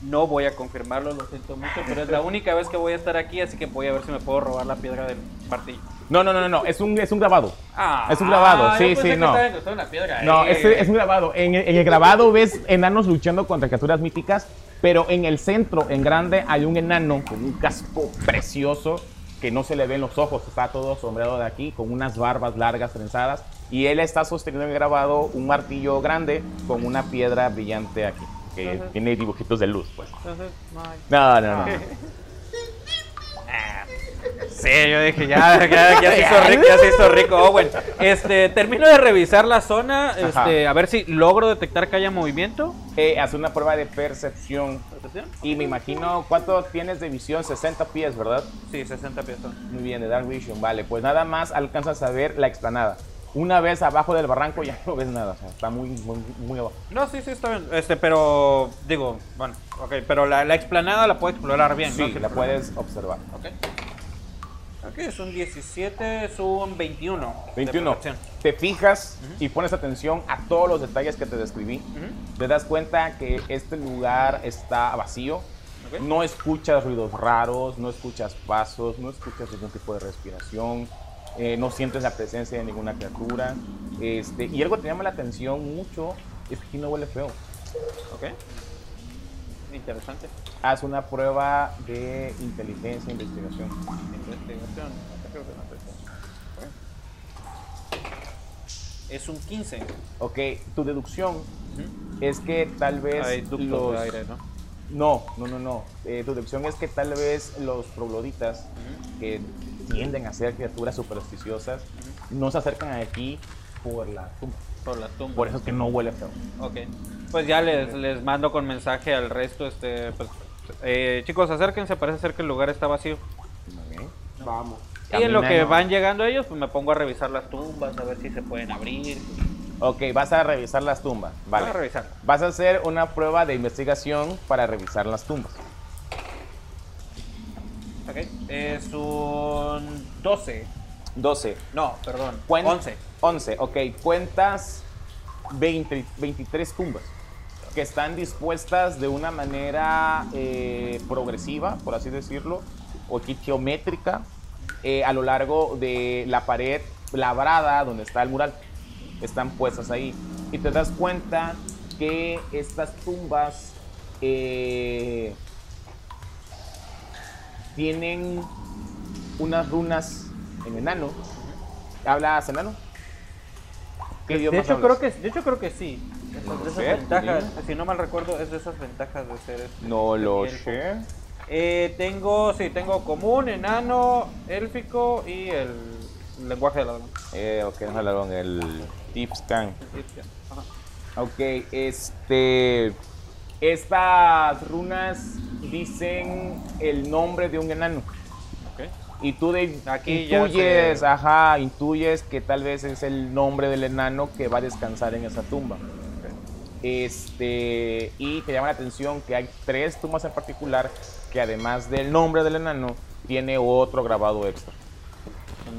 No voy a confirmarlo, lo siento mucho, pero es la única vez que voy a estar aquí, así que voy a ver si me puedo robar la piedra del martillo. No, no, no, no, no, es un, es un grabado. Ah, Es un grabado, sí, pensé sí, que no. piedra. No, eh. es, es un grabado. En, en el grabado ves enanos luchando contra criaturas míticas, pero en el centro, en grande, hay un enano con un casco precioso que no se le ven los ojos, está todo sombreado de aquí, con unas barbas largas trenzadas, y él está sosteniendo en el grabado un martillo grande con una piedra brillante aquí, que tiene dibujitos de luz, pues. Entonces, no hay. No, no, no. Sí, yo dije, ya, ya, ya se hizo rico, ya se hizo rico. Owen, este, termino de revisar la zona, este, a ver si logro detectar que haya movimiento. Eh, hace una prueba de percepción. Y me imagino, ¿cuánto tienes de visión? 60 pies, ¿verdad? Sí, 60 pies son. Muy bien, de Dark Vision, vale. Pues nada más alcanzas a ver la explanada. Una vez abajo del barranco ya no ves nada, o sea, está muy, muy, muy abajo. No, sí, sí, está bien. Este, pero, digo, bueno, ok, pero la, la explanada la puedo explorar bien, Sí, ¿no? Sin la puedes observar. Ok. Ok, es un 17, es un 21. de 21. percepción. Te fijas y pones atención a todos los detalles que te describí. Te das cuenta que este lugar está vacío. No escuchas ruidos raros, no escuchas pasos, no escuchas ningún tipo de respiración, eh, no sientes la presencia de ninguna criatura. Este, y algo que te llama la atención mucho es que aquí no huele feo. Ok. Interesante. Haz una prueba de inteligencia e investigación. Investigación. Creo que no. Es un 15. Ok, tu deducción es que tal vez Hay los... de aire, ¿no? No, no, no, no. Eh, tu deducción es que tal vez los trogloditas, que tienden a ser criaturas supersticiosas, no se acercan aquí por la tumba. Por la tumba. Por eso es que no huele feo. Ok. Pues ya les, les mando con mensaje al resto. Este, pues, eh, chicos, acérquense. Parece ser que el lugar está vacío. Bien. Vamos. Y en lo que van llegando ellos, pues me pongo a revisar las tumbas, a ver si se pueden abrir. Ok, vas a revisar las tumbas. Vale. Voy a revisar. Vas a hacer una prueba de investigación para revisar las tumbas. Ok. Es un 12. 12. No, perdón. Cuen- 11. 11, ok. Cuentas 20, 23 tumbas que están dispuestas de una manera eh, progresiva, por así decirlo, o ge- geométrica, eh, a lo largo de la pared labrada donde está el mural. Están puestas ahí. Y te das cuenta que estas tumbas eh, tienen unas runas en enano. ¿Hablas enano? ¿Qué De hecho, hablas? creo que, de hecho, creo que sí. De esas sé, ventajas, si no mal recuerdo, es de esas ventajas de ser. este, No lo sé. Eh, tengo, sí, tengo común, enano, élfico y el lenguaje de la dragón. Eh, ok, nos hablaron el Deep Scan. Ajá. Ok, este. Estas runas dicen el nombre de un enano. Y tú de, Aquí ya intuyes, ajá, intuyes que tal vez es el nombre del enano que va a descansar en esa tumba. Este, y te llama la atención que hay tres tumbas en particular que además del nombre del enano tiene otro grabado extra.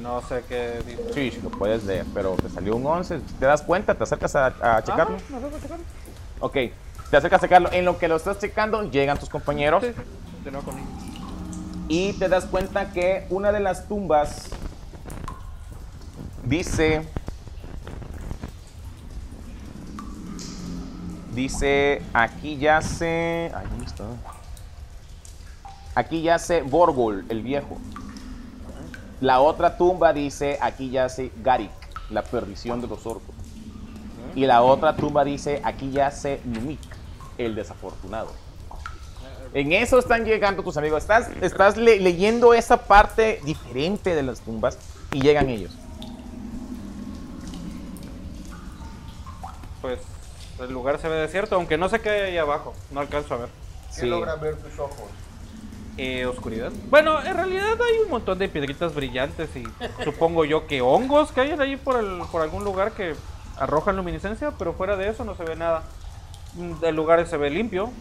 No sé qué dice. Sí, lo puedes leer, pero te salió un 11. ¿Te das cuenta? ¿Te acercas a, a checarlo? Ajá, no sé qué checarlo. Ok, te acercas a checarlo. En lo que lo estás checando, llegan tus compañeros Sí, sí, de nuevo conmigo. Y te das cuenta que una de las tumbas dice. Dice, aquí yace. Ay, ¿dónde está? Aquí yace Borgol, el viejo. La otra tumba dice, aquí yace Garik, la perdición de los orcos. Y la otra tumba dice, aquí yace Numik, el desafortunado. En eso están llegando tus amigos. Estás, estás le- leyendo esa parte diferente de las tumbas y llegan ellos. Pues el lugar se ve desierto, aunque no sé qué hay ahí abajo. No alcanzo a ver. ¿Qué Sí. logran ver tus ojos? Eh, oscuridad. Bueno, en realidad hay un montón de piedritas brillantes y supongo yo que hongos que hay ahí por, el, por algún lugar que arrojan luminiscencia, pero fuera de eso no se ve nada. El lugar se ve limpio,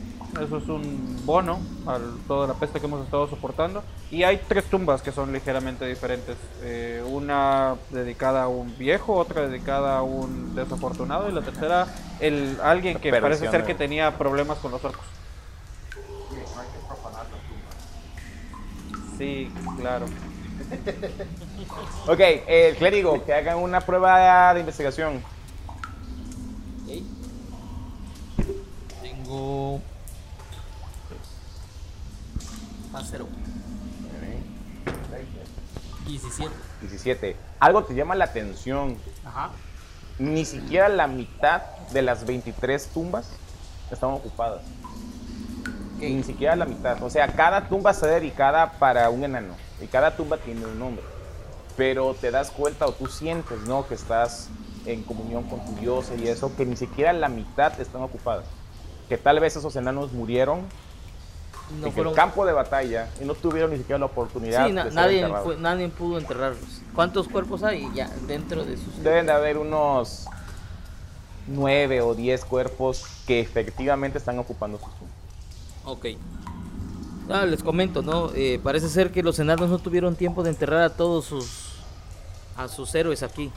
eso es un bono a toda la peste que hemos estado soportando. Y hay tres tumbas que son ligeramente diferentes. Eh, una dedicada a un viejo, otra dedicada a un desafortunado y la tercera el alguien que parece ser que tenía problemas con los orcos. Sí, claro. Ok, el clérigo, que hagan una prueba de investigación. Tengo. Más cero. 17. 17. Algo te llama la atención. Ajá. Ni siquiera la mitad de las 23 tumbas están ocupadas. Ni siquiera la mitad. O sea, cada tumba está dedicada para un enano. Y cada tumba tiene un nombre. Pero te das cuenta o tú sientes, ¿no? Que estás en comunión con tu dios y eso, que ni siquiera la mitad están ocupadas. Que tal vez esos enanos murieron No en fueron. el campo de batalla y no tuvieron ni siquiera la oportunidad Sí, na- de ser nadie, fue- nadie pudo enterrarlos. ¿Cuántos cuerpos hay ya dentro de sus.? Deben de haber unos 9 o 10 cuerpos que efectivamente están ocupando sus tumbas. Ok. Ah, les comento, ¿no? Eh, parece ser que los enanos no tuvieron tiempo de enterrar a todos sus a sus héroes aquí.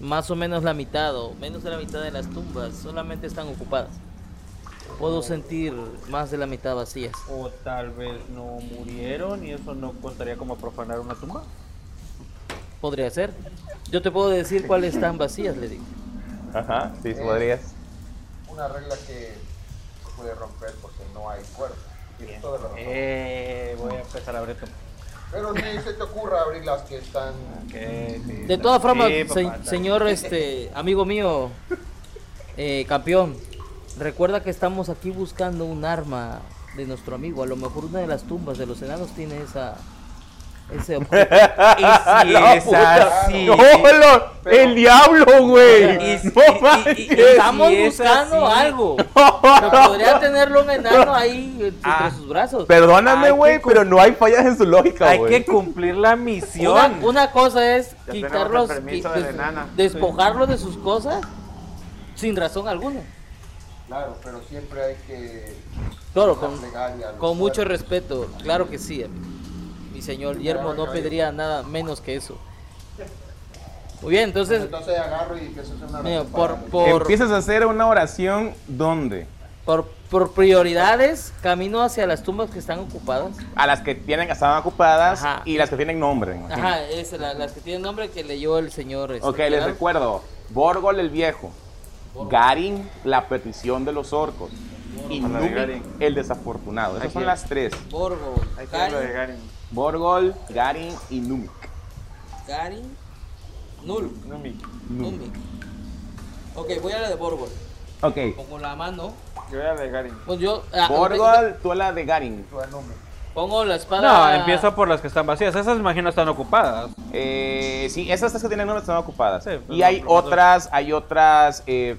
Más o menos la mitad o menos de la mitad de las tumbas solamente están ocupadas. Puedo sentir más de la mitad vacías. O tal vez no murieron y eso no contaría como profanar una tumba. Podría ser. Yo te puedo decir cuáles están vacías, le digo. Ajá, sí, podrías. Una regla que se puede romper porque no hay cuerpo. Tienes toda la razón. Eh, voy a empezar a abrir tumbas. Pero ni se te ocurra abrir las que están. De todas formas, se- señor, este, amigo mío, eh, campeón, recuerda que estamos aquí buscando un arma de nuestro amigo. A lo mejor una de las tumbas de los enanos tiene esa, ese objeto. Y si es así. ¡Hola! ¡El diablo, güey! Y ¡No y- y- Estamos si es buscando así- algo. Pero podría tenerlo un enano ahí entre Ah. sus brazos. Perdóname, güey, pero no hay fallas en su lógica, Hay güey. que cumplir la Una, misión. una cosa es Ya quitarlos, qui- de des- despojarlos de sus cosas sin razón alguna. Claro, pero siempre hay que. Claro, la con, con mucho respeto, claro que sí. Mi señor Yermo no pediría nada menos que eso. Muy bien, entonces, Entonces agarro y empiezo a hacer una mira, oración por, por, Empiezas a hacer una oración, ¿dónde? por, por prioridades, camino hacia las tumbas que están ocupadas. A las que tienen, estaban ocupadas Ajá. y las que tienen nombre. Ajá, es la- las que tienen nombre que leyó el señor. este, Ok, les recuerdo. Borgol el viejo. Garin, la petición de los orcos. Y A la el desafortunado. Esas son las tres. Borgo, Hay que ver lo de Garin, Garin. Borgol, Garin y Numik. Garin, Nul, Numi. Numik. Ok, voy a la de Borgol. Ok. Pongo la mano. Yo era de Garin. Pues yo. ah, Borgol, tú a la de Garin. Tu nombre. Pongo la espada. No, empiezo por las que están vacías. Esas imagino están ocupadas. Eh, sí, esas tres que tienen nombre están ocupadas. Sí, pues y hay otras, hay otras, eh,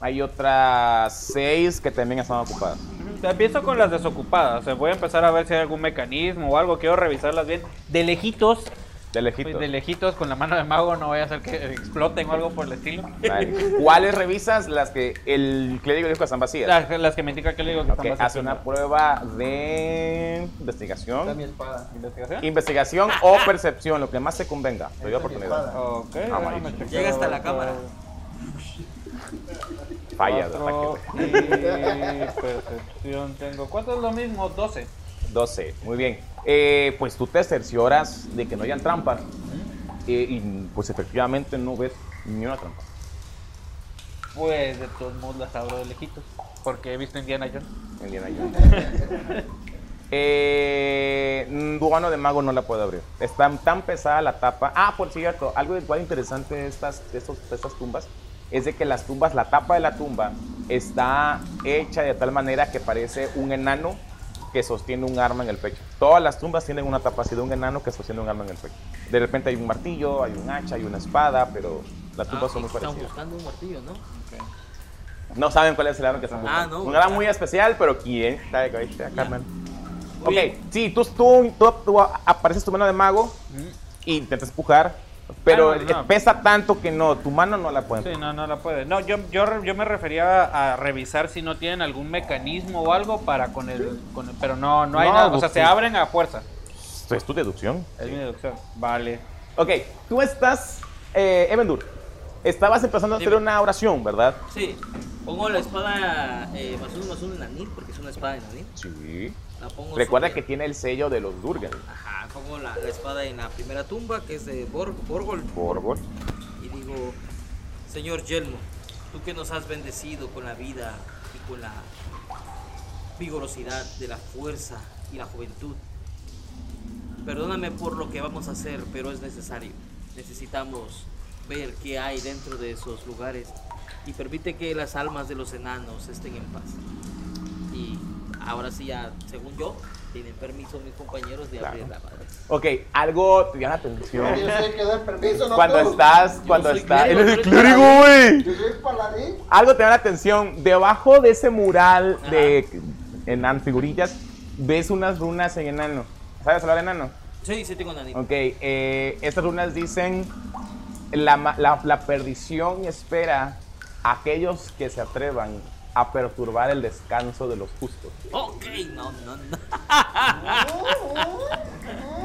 hay otras seis que también están ocupadas. Empiezo con las desocupadas. O sea, voy a empezar a ver si hay algún mecanismo o algo. Quiero revisarlas bien. De lejitos. De lejitos. Pues, De lejitos con la mano de mago. No voy a hacer que exploten o algo por el estilo. Vale. ¿Cuáles revisas? Las que el clérigo dijo que están vacías. Las, las que me indican que le digo que Ok, están vacías. hace una prueba de Está mi investigación. espada. ¿Investigación? Investigación o percepción, lo que más te convenga. Te doy oportunidad. espada. Ok, Ah, checar Llega hasta la cámara. Falla de Cuatro ataque. y percepción tengo. ¿Cuánto es lo mismo? 12. 12, muy bien. Eh, pues tú te cercioras de que no hayan trampas. Eh, y pues efectivamente no ves ni una trampa. Pues de todos modos las abro de lejitos. Porque he visto Indiana Jones. Indiana Jones. Eh, mm, Duano de Mago no la puedo abrir. Está tan pesada la tapa. Ah, por cierto, algo igual interesante de estas, de estos- de estas tumbas es de que las tumbas, la tapa de la tumba está hecha de tal manera que parece un enano que sostiene un arma en el pecho. Todas las tumbas tienen una tapa así de un enano que sostiene un arma en el pecho. De repente hay un martillo, hay un hacha, hay una espada, pero las tumbas Ah, son muy Están parecidas. buscando un martillo, ¿no? No saben cuál es el arma que están Ah, buscando. no. Un arma muy especial, pero ¿quién sabe ahí está, Carmen? Ok, sí, tú, tú, tú, tú apareces tu mano de mago y intentas empujar, pero Ah, no, pesa tanto que no, tu mano no la puede Sí, no, no la puede. No, yo, yo, yo me refería a revisar si no tienen algún mecanismo o algo para con el... Con el- pero no, no hay No, nada. O sea, se abren a fuerza. Es tu deducción. Es mi deducción. Vale. Ok, tú estás, eh, Evendur, estabas empezando a hacer una oración, ¿verdad? Sí. Pongo la espada eh, más uno más uno en Anil, porque es una espada en Anil. Sí. La pongo Recuerda que sobre- tiene el sello de los Durgan. Ajá, pongo la, la espada en la primera tumba, que es de Bor- Borgol. Borgol. Y digo, Señor Yelmo, tú que nos has bendecido con la vida y con la vigorosidad de la fuerza y la juventud. Perdóname por lo que vamos a hacer, pero es necesario. Necesitamos ver qué hay dentro de esos lugares y permite que las almas de los enanos estén en paz. Y ahora sí ya, según yo, tienen permiso mis compañeros de abrir la madre. Ok, algo te llama la atención. Yo el que da el permiso, no Cuando tú. estás, cuando estás... Eres el clérigo, güey. Yo soy el paladín. Algo te llama la atención. Debajo de ese mural de enan figurillas, ves unas runas en enano. ¿Sabes hablar enano? Sí, sí tengo nanito. Ok, eh, estas runas dicen: la, la- la perdición espera aquellos que se atrevan a perturbar el descanso de los justos. Ok, no, no, no.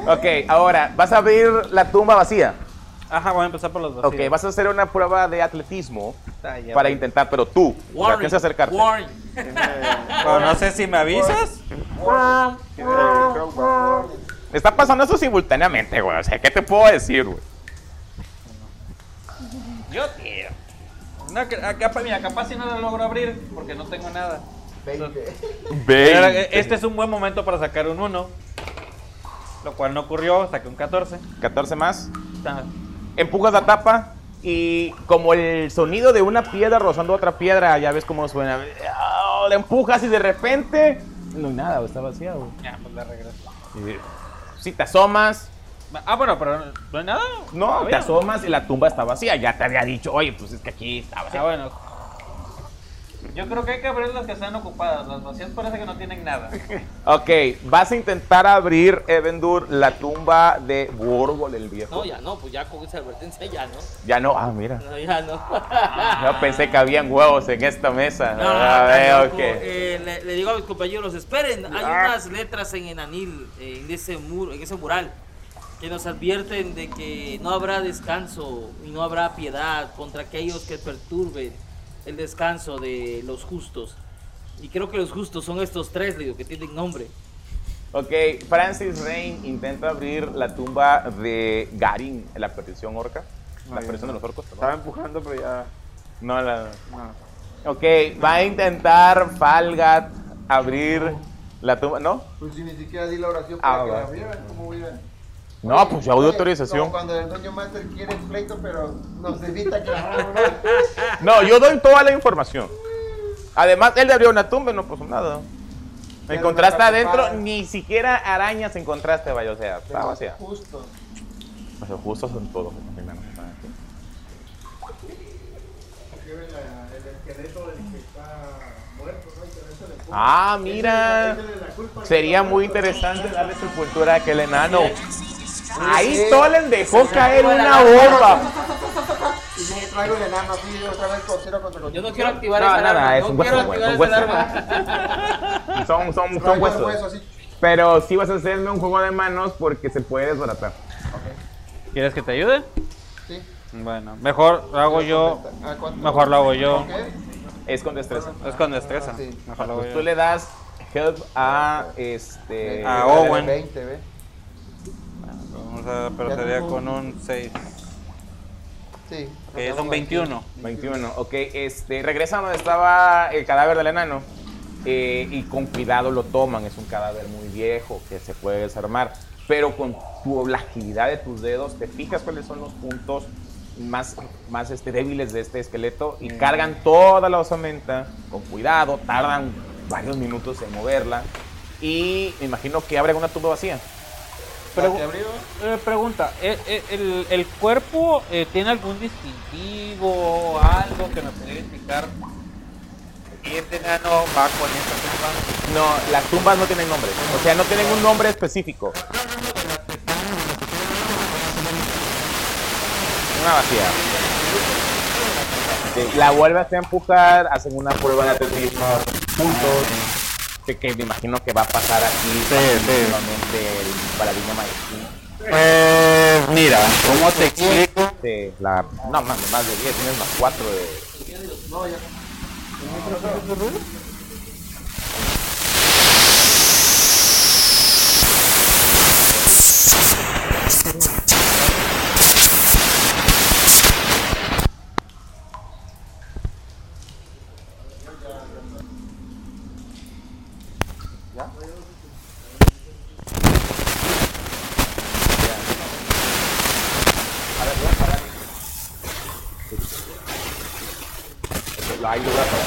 Ok, ahora vas a abrir la tumba vacía. Ajá, voy a empezar por los Ok, vacíos. vas a hacer una prueba de atletismo Ah, para voy. intentar, pero tú, Warren, tienes que acercarte. Warren. No sé si me avisas. Está pasando eso simultáneamente, güey. O sea, ¿qué te puedo decir, güey? Yo. No, que- ah, capaz, mira, capaz si no lo logro abrir porque no tengo nada. Pero, eh, Este es un buen momento para sacar un 1. Lo cual no ocurrió, saqué un 14. 14 más. Empujas la tapa y como el sonido de una piedra rozando otra piedra, ya ves cómo suena. Ah, La empujas y de repente no hay nada, está vacía, güey. Ya, pues la regreso. Si te asomas, Ah, bueno, pero no hay nada. no, Ah, te asomas y la tumba está vacía. Ya te había dicho, oye, pues es que aquí está Ah, vacía. bueno. Yo creo que hay que abrir las que están ocupadas. Las vacías parece que no tienen nada. Ok, vas a intentar abrir, Evendur, la tumba de Borgol el viejo. No, ya no, pues ya con esa advertencia ya no. Ya no, ah, mira. No, ya no. Yo pensé que habían huevos en esta mesa. No, no, Ah, no, tampoco. que- Eh, le, le digo a mis compañeros, esperen, hay Ah. unas letras en Enanil, eh, en, ese muro, en ese mural, que nos advierten de que no habrá descanso y no habrá piedad contra aquellos que perturben el descanso de los justos. Y creo que los justos son estos tres, digo, que tienen nombre. Ok, Francis Rain intenta abrir la tumba de Garin, la perdición orca. La Ay, perdición de no. los orcos, Estaba perdón. empujando, pero ya. No, la... No. Ok, va a intentar Falgat abrir la tumba. ¿No? Pues si ni siquiera di la oración Ah, para que va. la abrieran, ¿cómo voy a...? No, pues ya audio Oye, autorización. Como cuando el dueño master quiere el pleito, pero nos evita que la ¿no? Yo doy toda la información. Además, él le abrió una tumba y no pasó nada. Pero Encontraste no adentro, ni siquiera arañas encontraste, vaya, o sea, está vacía. Justo. Pues los justos son todos. los primeros que están aquí. El esqueleto Ah, mira. Sería muy interesante darle sepultura a aquel enano. Ahí Sí. Tolen dejó caer una bomba. Y yo traigo el enano así, otra vez con cero contra Yo no quiero activar No, esa nada, alarma, es no quiero hueso, activar hueso. alarma. Son, son, huesos. hueso. Pero sí vas a hacerme un juego de manos porque se puede desbaratar. ¿Quieres que te ayude? Sí. Bueno, mejor lo hago yo. ¿cuánto? Mejor lo hago yo. Es con destreza. Es con destreza. Ah, sí. Mejor lo hago Pues yo. tú le das help a este. A Owen. 20, ¿ve? Vamos a, pero sería con un 6. Sí. Que es un 21. 21. Ok, este. Regresa donde estaba el cadáver del enano. eh, y con cuidado lo toman. Es un cadáver muy viejo que se puede desarmar. Pero con tu, la agilidad de tus dedos, te fijas cuáles son los puntos más, más este, débiles de este esqueleto y cargan toda la osamenta con cuidado. Tardan varios minutos en moverla. Y me imagino que abren una tumba vacía. Pregu- eh, pregunta, ¿eh, eh, el, el cuerpo eh, tiene algún distintivo, algo que nos pudiera indicar? El siguiente enano va con esta tumba. No, las tumbas no tienen nombre. O sea, no tienen un nombre específico. Una vacía. Sí, La vuelves a empujar, hacen una prueba de atletismo juntos. Que, que me imagino que va a pasar aquí nuevamente el paradigma maestro. Pues mira, ¿cómo te explico? Sí, la, no, más, más de 10, tienes más 4 de... Lo hay lugar para...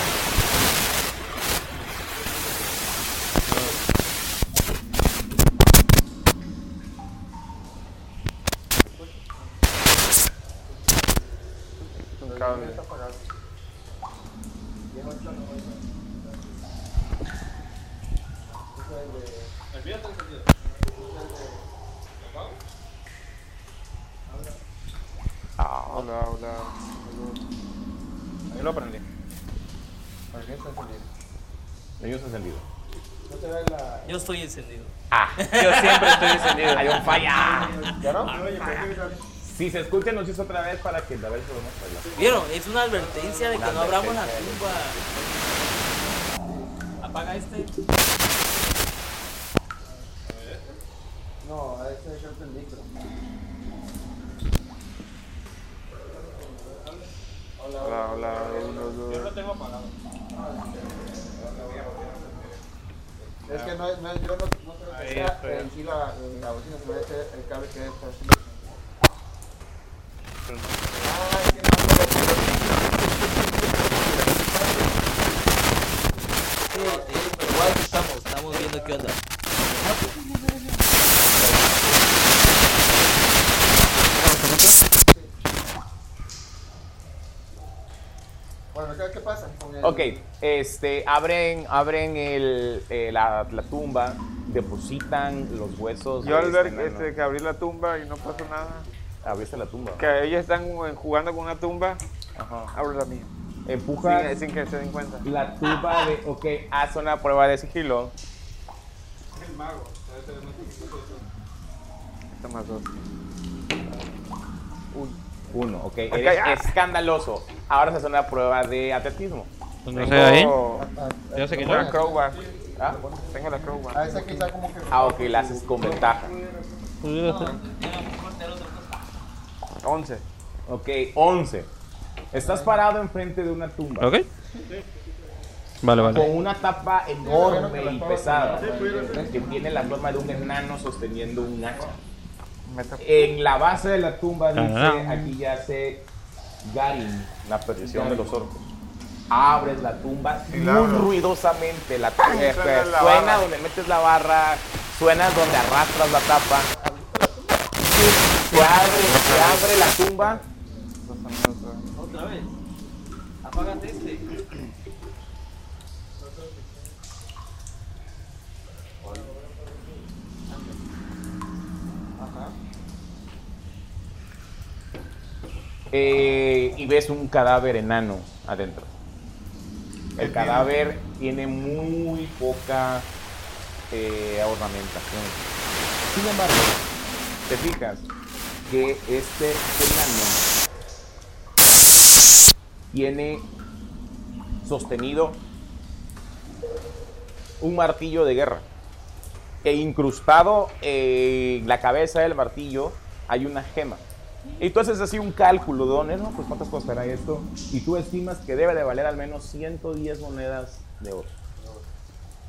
Un cable. Hola, hola. Ahí lo aprendí. Ellos encendido. Yo estoy encendido. Yo siempre estoy encendido. Hay un falla. ¿Ya no? Si se escucha, nos hizo otra vez para que a ver si podemos bailar. ¿Vieron? Es una advertencia de que no abramos la tumba. Apaga este. No, a ese yo entendí, pero... Hola, hola. Uno, dos. tengo apagado. Es que no, es- no, es- yo no, no creo que sea en sí la, la bocina, se me hace el cable que está así. Ah, es que Sí, sí, igual estamos, estamos viendo qué onda. Bueno, ¿qué, qué pasa con el... Ok, este, abren, abren el, eh, la, la tumba, depositan los huesos. Yo al ver este este, que abrí la tumba y no pasó nada, Abriste la tumba. que ellos están jugando con una tumba, Ajá. abro la mía. Empuja Sin, sin que se den cuenta. la tumba de. Ok, haz una prueba de sigilo. Esto más dos. Uno, ok. Acá Eres ya. escandaloso. Ahora se hace una prueba de atletismo. No sé ahí. Tengo Ya sé que tengo la crowbar. ¿Ah? Tengo la crowbar. A esa quizá como que... Ah, ok, la haces con ventaja. 11. Ok, 11. Estás parado enfrente de una tumba. ¿Ok? Vale, vale. Con una tapa enorme y pesada que tiene la forma de un enano sosteniendo un hacha. En la base de la tumba dice, Tararán. aquí yace Garin, la perdición de los orcos. Abres la tumba muy ruidosamente, la tumba eh, Suena la suena barra. donde metes la barra, suena donde arrastras la tapa. Se abre, se abre la tumba Otra vez. Apágate este. eh, y ves un cadáver enano adentro. El cadáver tiene muy poca eh, ornamentación. Sin embargo, te fijas que este enano tiene sostenido un martillo de guerra. E incrustado en la cabeza del martillo hay una gema. Y tú haces así un cálculo, ¿dónde? No, pues cuántas costará esto. Y tú estimas que debe de valer al menos 110 monedas de oro.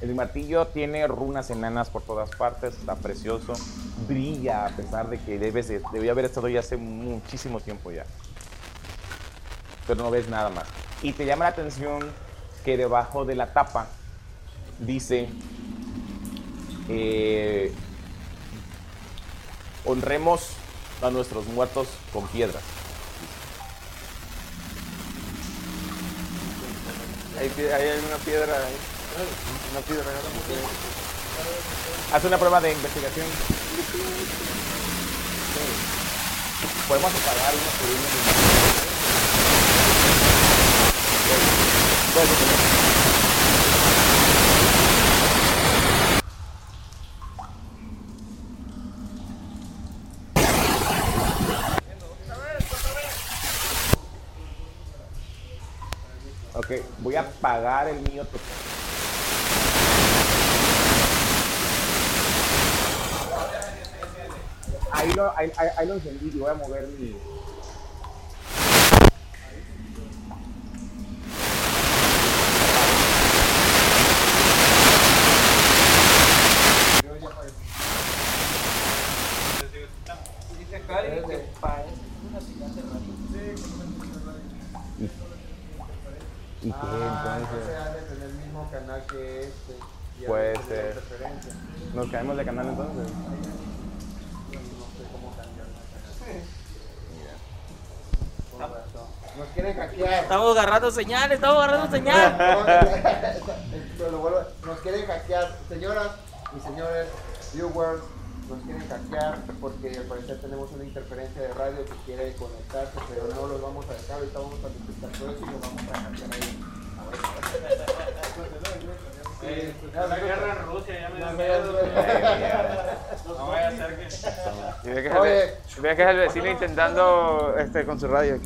El martillo tiene runas enanas por todas partes, está precioso, brilla a pesar de que debes de- debió haber estado ya hace muchísimo tiempo ya. Pero no ves nada más. Y te llama la atención que debajo de la tapa dice eh, honremos a nuestros muertos con piedras. Ahí, hay una piedra ahí. Una piedra. Haz una prueba de investigación. Podemos apagar uno por uno. Ok, apagar el mío total. Ahí lo, ahí, ahí- ahí lo encendí y voy a mover mi. ¿Y qué Ah, entonces? entonces ha de tener el mismo canal que este. y ha de Puede tener ser. referencia. ¿Nos caemos de canal entonces? No sé cómo cambiar la canal. Con razón. Nos quieren hackear. Estamos agarrando señal, estamos agarrando señal. Pero lo vuelvo- Nos quieren hackear, señoras y señores viewers, nos quieren hackear porque al parecer tenemos una interferencia de radio que quiere conectarse, pero no los vamos a dejar, ahorita vamos a detectar todo eso y lo vamos a hackear ahí. Sí, La guerra en Rusia ya me da no, miedo. no, vaya a ser que. Y ve que, es el, ve- que es el vecino intentando este, con su radio.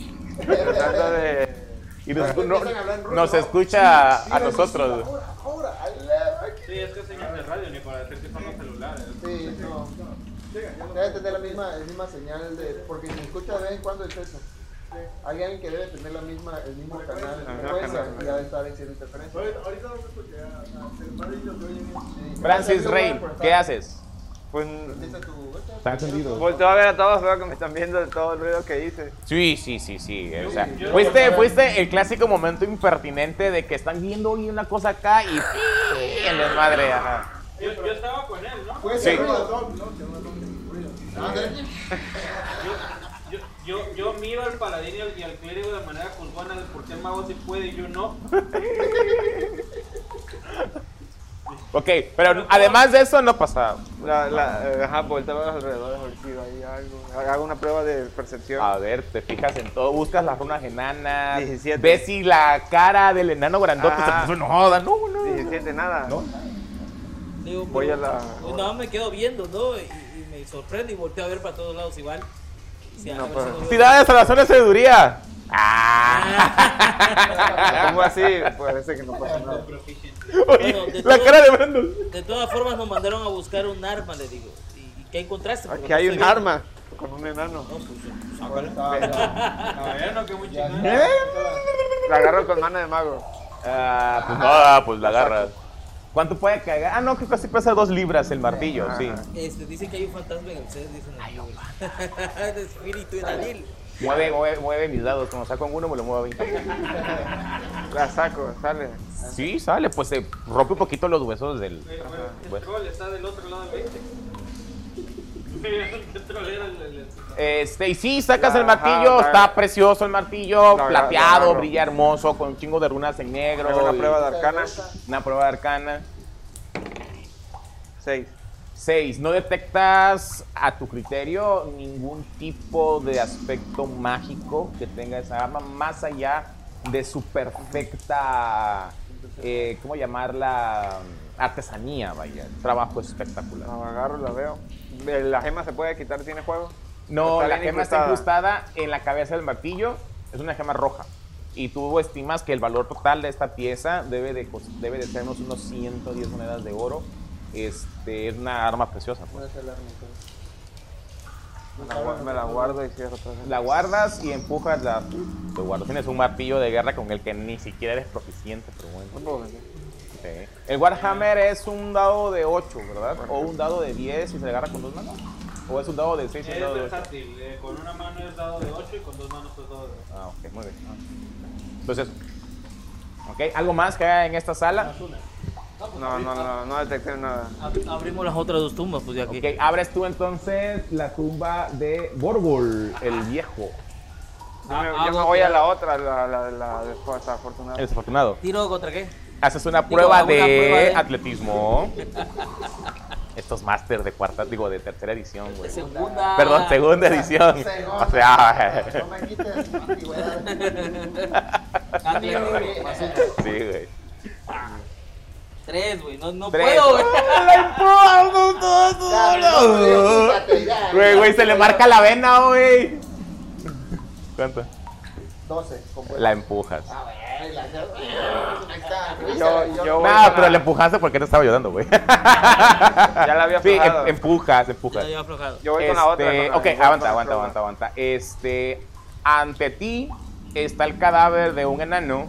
Tratando de. Y nos, no- a nos ¿no? escucha a Mira, nosotros. Ahora, ahora, I love it. Sí, es que es señal de radio, ni para decir que son los celulares. Sí, no. Debe tener la misma, la misma señal de. Porque si escucha de vez en cuando es eso. Hay alguien que debe tener la misma, el mismo canal de frecuencia y ha de estar haciendo interferencia. Sí. Francis Rey, ¿qué haces? Pues. ¿Dice tu- Está encendido. Volteo a ver a todos, veo que me están viendo de todo el ruido que hice. Sí, sí, sí, sí. O sea, fuiste, fuiste el clásico momento impertinente de que están viendo hoy una cosa acá y en desmadre, ajá. Yo, yo estaba con él, ¿no? Puede Sí. Yo, yo, yo miro al paladín y al, clérigo de manera juzgona de por qué el mago sí puede y yo no. Ok, pero además de eso no pasa. La, la, eh, ajá, volteo a ver alrededor, a ver si hay algo. Hago una prueba de percepción. A ver, te fijas en todo, buscas las runas enanas, 17. ves si la cara del enano grandote se Ajá. puso enojada. No, no. 17, nada. No. Digo, Voy pero- a la- pues nada más me quedo viendo, ¿no? Y, y me sorprende y volteo a ver para todos lados igual. Sí, a No, ver pero- si no veo- Felicidades a la zona de sabiduría. La pongo así, parece que no pasa nada. Oye, Bueno, de la todo- cara de Brandon. De todas formas nos mandaron a buscar un arma, le digo. ¿Y qué encontraste? Porque Aquí no hay un viendo. arma con un enano. No, pues, pues, sácalo. A ver, no, que muy chingón. La agarro con mano de mago. Ah, pues no, pues la agarras. ¿Cuánto puede cagar? Ah, no, que casi pesa dos libras el martillo, sí. Este, dicen que hay un fantasma en el set, dicen amigos. El espíritu de Daniel. Mueve, mueve, mueve mis dados. Cuando saco uno, me lo muevo a 20. La saco, sale. Sí, sale, pues se rompe un poquito los huesos del. El troll está del otro lado del 20. El troll era el- el- el- Este, y sí, sacas el Ajá, martillo, la- está precioso el martillo, La- la- plateado, la brilla hermoso, con un chingo de runas en negro. Hago una y prueba de arcana. Una prueba de arcana. 6. 6. No detectas a tu criterio ningún tipo de aspecto mágico que tenga esa arma, más allá de su perfecta, eh, ¿cómo llamarla? Artesanía, vaya. Trabajo espectacular. La agarro, la veo. ¿La gema se puede quitar? ¿Tiene juego? No, la gema está incrustada. en la cabeza del martillo. Es una gema roja. Y tú estimas que el valor total de esta pieza debe de, debe de ser unos, unos 110 monedas de oro. Este, es una arma preciosa. pues. Puede ser la arma, entonces. Me la, guardo y cierro otra vez. La guardas y empujas la. Te guardas. Tienes un martillo de guerra con el que ni siquiera eres proficiente, pero bueno. No puedo vender. Ok. El Warhammer es un dado de 8, ¿verdad? O un dado de 10 y se le agarra con dos manos. O es un dado de 6 y un dado de 8. eh, con una mano es dado de 8 y con dos manos es dado de 8. Ah, ok, muy bien. Entonces, ok, ¿algo más que haya en esta sala? No, no, no, no detecté nada. Ab- Abrimos las otras dos tumbas, pues ya que. Ok, abres tú entonces la tumba de Borgol, el viejo, Yo me, Ah, yo me ah, voy a la otra, la, la, la desafortunada. el desafortunado. ¿Tiro contra qué? Haces una Digo, prueba, de, una prueba de- atletismo. Estos máster de cuarta, digo, de tercera edición, güey. Segunda. Perdón, segunda edición. Segunda. O sea, No me quites antigüedad. Sí, güey. Tres, güey. No, no Tres. puedo, güey. No, güey. Güey, güey, se le marca la vena, güey. ¿Cuánto? 12. con vuelo. La empujas. Ah, güey, la- Ahí está. Yo, yo No, pero la- empujaste porque te estaba ayudando, güey. Ya la había Sí, aflojado. em- empujas, empujas. Ya, ya aflojado. Yo voy con la otra. Este, con la- ok, aguanta, la aguanta, aguanta, aguanta. Este, ante ti está el cadáver de un enano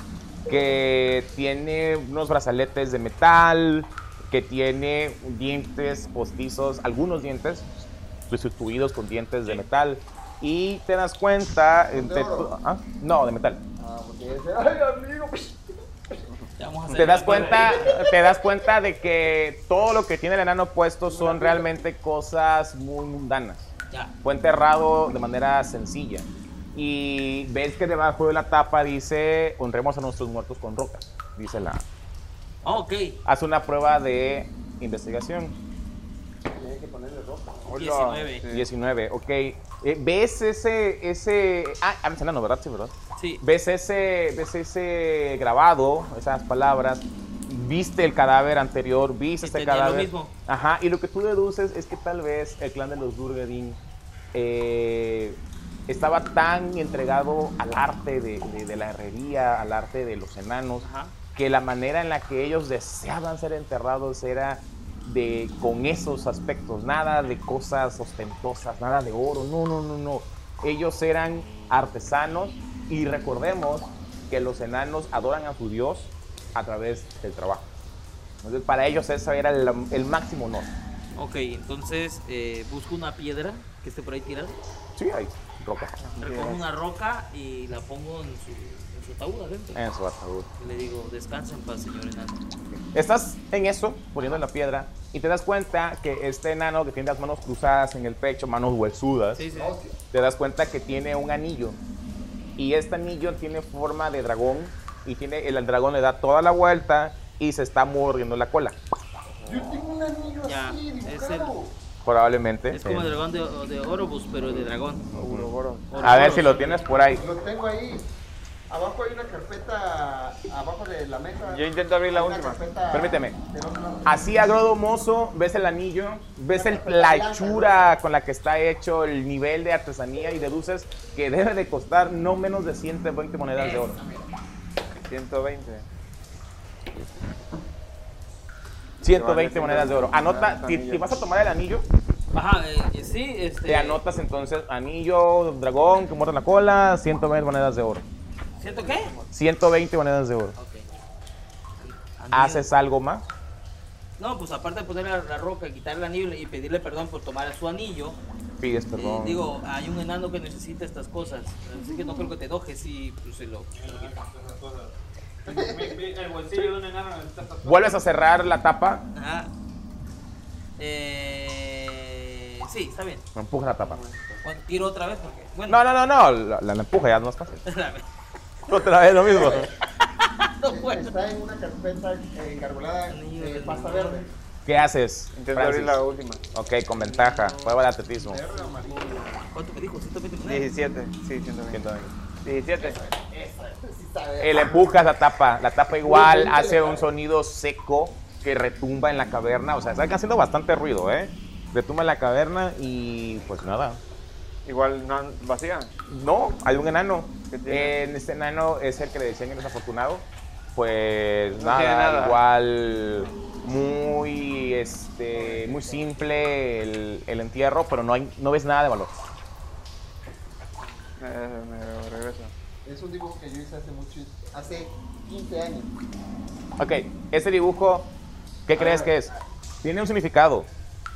que tiene unos brazaletes de metal, que tiene dientes postizos, algunos dientes sustituidos con dientes de metal. Y te das cuenta... entre oro? ¿ah? No, de metal. Ah, porque ese- Ay, amigo. Te das cuenta, te das cuenta de que todo lo que tiene el enano puesto son realmente cosas muy mundanas. Fue enterrado de manera sencilla. Y ves que debajo de la tapa dice, honremos a nuestros muertos con rocas. Dice la... Ah, ok. Haz una prueba de investigación. Tiene que ponerle ropa. Hola, 19. sí. 19, ok. Eh, ¿Ves ese, ese... Ah, hablas enano, ¿verdad? Sí, ¿verdad? Sí. ves ese, ves ese grabado, esas palabras, viste el cadáver anterior, viste Y este tenía lo cadáver. mismo. Ajá, y lo que tú deduces es que tal vez el clan de los Durgadin eh, estaba tan entregado al arte de, de- de la herrería, al arte de los enanos, Ajá. que la manera en la que ellos deseaban ser enterrados era de con esos aspectos, nada de cosas ostentosas, nada de oro, no, no, no, no. Ellos eran artesanos y recordemos que los enanos adoran a su dios a través del trabajo. Entonces para ellos eso era el, el máximo honor. Ok, entonces eh, busco una piedra que esté por ahí tirada. Sí, hay roca Recojo una roca y la pongo en su, en su ataúd adentro. en su ataúd. Y le digo, descansa en paz, señor enano. Estás en eso, poniendo la piedra, y te das cuenta que este enano que tiene las manos cruzadas en el pecho, manos huesudas, Sí, sí. te das cuenta que tiene un anillo. Y este anillo tiene forma de dragón, y tiene, el dragón le da toda la vuelta y se está mordiendo la cola. Yo tengo un anillo Ya, así, es dibujado. Probablemente. Es como el dragón de, de Orobus, pero de dragón. Ouroboros. A ver si lo tienes por ahí. Lo tengo ahí. Abajo hay una carpeta, abajo de la mesa. Yo intento abrir la última. Permíteme. Así a grosso mozo, ves el anillo, ves el, la hechura con la que está hecho, el nivel de artesanía y deduces que debe de costar no menos de 120 monedas de oro. 120. 120 monedas de oro. Anota, si, si vas a tomar el anillo, Ajá, eh, eh, sí, este. te anotas entonces anillo, dragón, que muerde la cola, 120 monedas de oro. ¿Siento qué? 120 monedas de oro. Ok. ¿Haces algo más? No, pues aparte de poner la, la roca, quitarle el anillo y pedirle perdón por tomar su anillo, Pides eh, perdón. digo, hay un enano que necesita estas cosas. Así que no creo que te enojes y pues se lo. El bolsillo de un enano. Vuelves a cerrar la tapa, Ajá. Eh, sí, está bien. empuja la tapa. Bueno, tiro otra vez porque. Bueno, No, no, no, no, la, la empuja ya no es fácil. Otra vez lo mismo. no puedo. Está en una carpeta eh, engargolada Anillo de del pasta verde. ¿Qué haces? Intento Francis? abrir la última. Ok, con ventaja. Prueba de atletismo. ¿Cuánto me dijo? 120 monedas. 17. Sí, 120. 17. Sí sabe. El empujas la tapa. La tapa igual hace un sonido seco que retumba en la caverna. O sea, está haciendo bastante ruido, ¿eh? Retumba en la caverna y pues nada. Igual no, vacía. No, hay un enano. En este enano es el que le decían el desafortunado. Pues No nada, igual muy este muy simple el, el entierro, pero no hay no ves nada de valor. Eh, me regresa. Es un dibujo que yo hice hace mucho, hace 15 años. Ok, ese dibujo, ¿qué crees que es? Tiene un significado.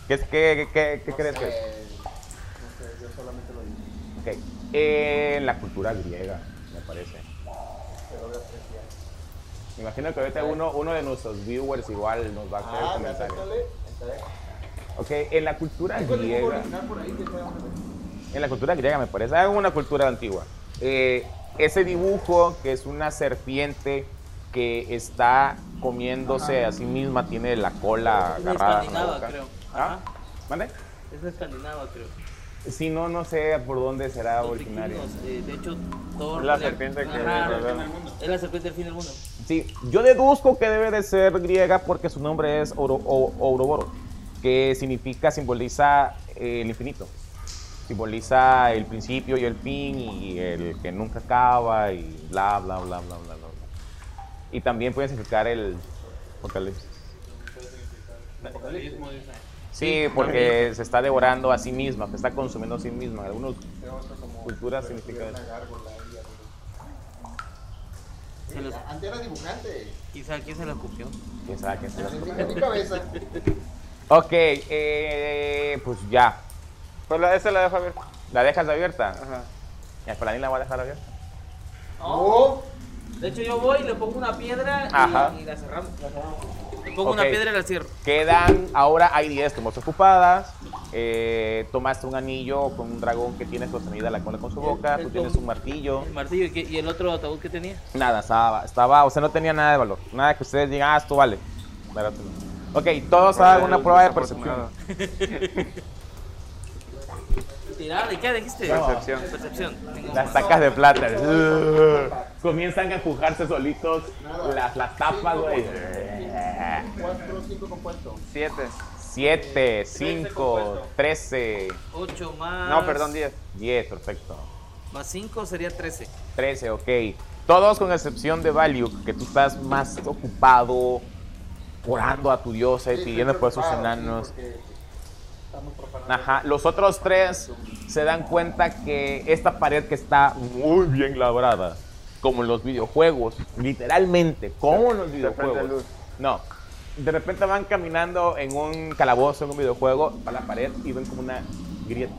¿Qué, qué, qué- qué No crees sé, que es? No sé, yo solamente lo hice. Ok, en la cultura griega, me parece. Pero. Me imagino que ahorita uno, uno de nuestros viewers igual nos va a hacer Ah, comentarios. Ok, en la cultura griega, por ahí que en la cultura griega me parece, es una cultura antigua. Eh, ese dibujo que es una serpiente que está comiéndose a sí misma, tiene la cola Es agarrada. la escandinava, creo. ¿Ah? ¿Mande? Es escandinava, creo. Si no, no sé por dónde será Los originario. vikingos, eh, de hecho, Thor. Es la serpiente que Ajá. Es la serpiente del fin del mundo. Sí, yo deduzco que debe de ser griega porque su nombre es Oro- O- Ouroboros, que significa, simboliza eh, el infinito. Simboliza el principio y el fin y el que nunca acaba y bla, bla, bla, bla, bla, bla. bla. Y también puede significar el apocalipsis. Sí, porque se está devorando a sí misma, se está consumiendo a sí misma. En algunas culturas significa una eso. los- Antes era dibujante. Quizá, ¿quién se la copió? ¿Quién sabe quién se la En mi, en mi cabeza. Ok, eh, pues ya. Pues la, esa la dejo abierta. ¿La dejas abierta? Ajá. Ya, para mí la voy a dejar abierta. Oh, De hecho, yo voy, le pongo una piedra y, Ajá. y la cerramos. La cerramos. Le pongo Ok. una piedra y la cierro. Quedan, ahora hay 10 tomos ocupadas. Eh, tomaste un anillo con un dragón que tiene sostenida la cola con su boca. el Tú tienes un martillo. El martillo y, qué- y el otro ataúd que tenía. Nada, estaba, estaba, o sea, no tenía nada de valor. Nada que ustedes digan, ah, esto vale. Dáratelo. Ok, todos hagan una prueba de percepción. Tirada, ¿y qué dijiste? Percepción. Las más. tacas de plata. Comienzan a empujarse solitos las, las tapas, güey. 4, 5 compuestos. Siete. 7, 5, 13, 8 más. No, perdón, diez. 10, perfecto. Más 5 sería 13. 13, ok. Todos con excepción de Value, que tú estás más ocupado orando a tu diosa y pidiendo por esos sí, enanos. porque estamos profanando. Ajá, los otros tres se dan cuenta que esta pared que está muy bien labrada, como en los videojuegos, literalmente, como en los videojuegos. No, de repente van caminando en un calabozo, en un videojuego, para la pared y ven como una grieta.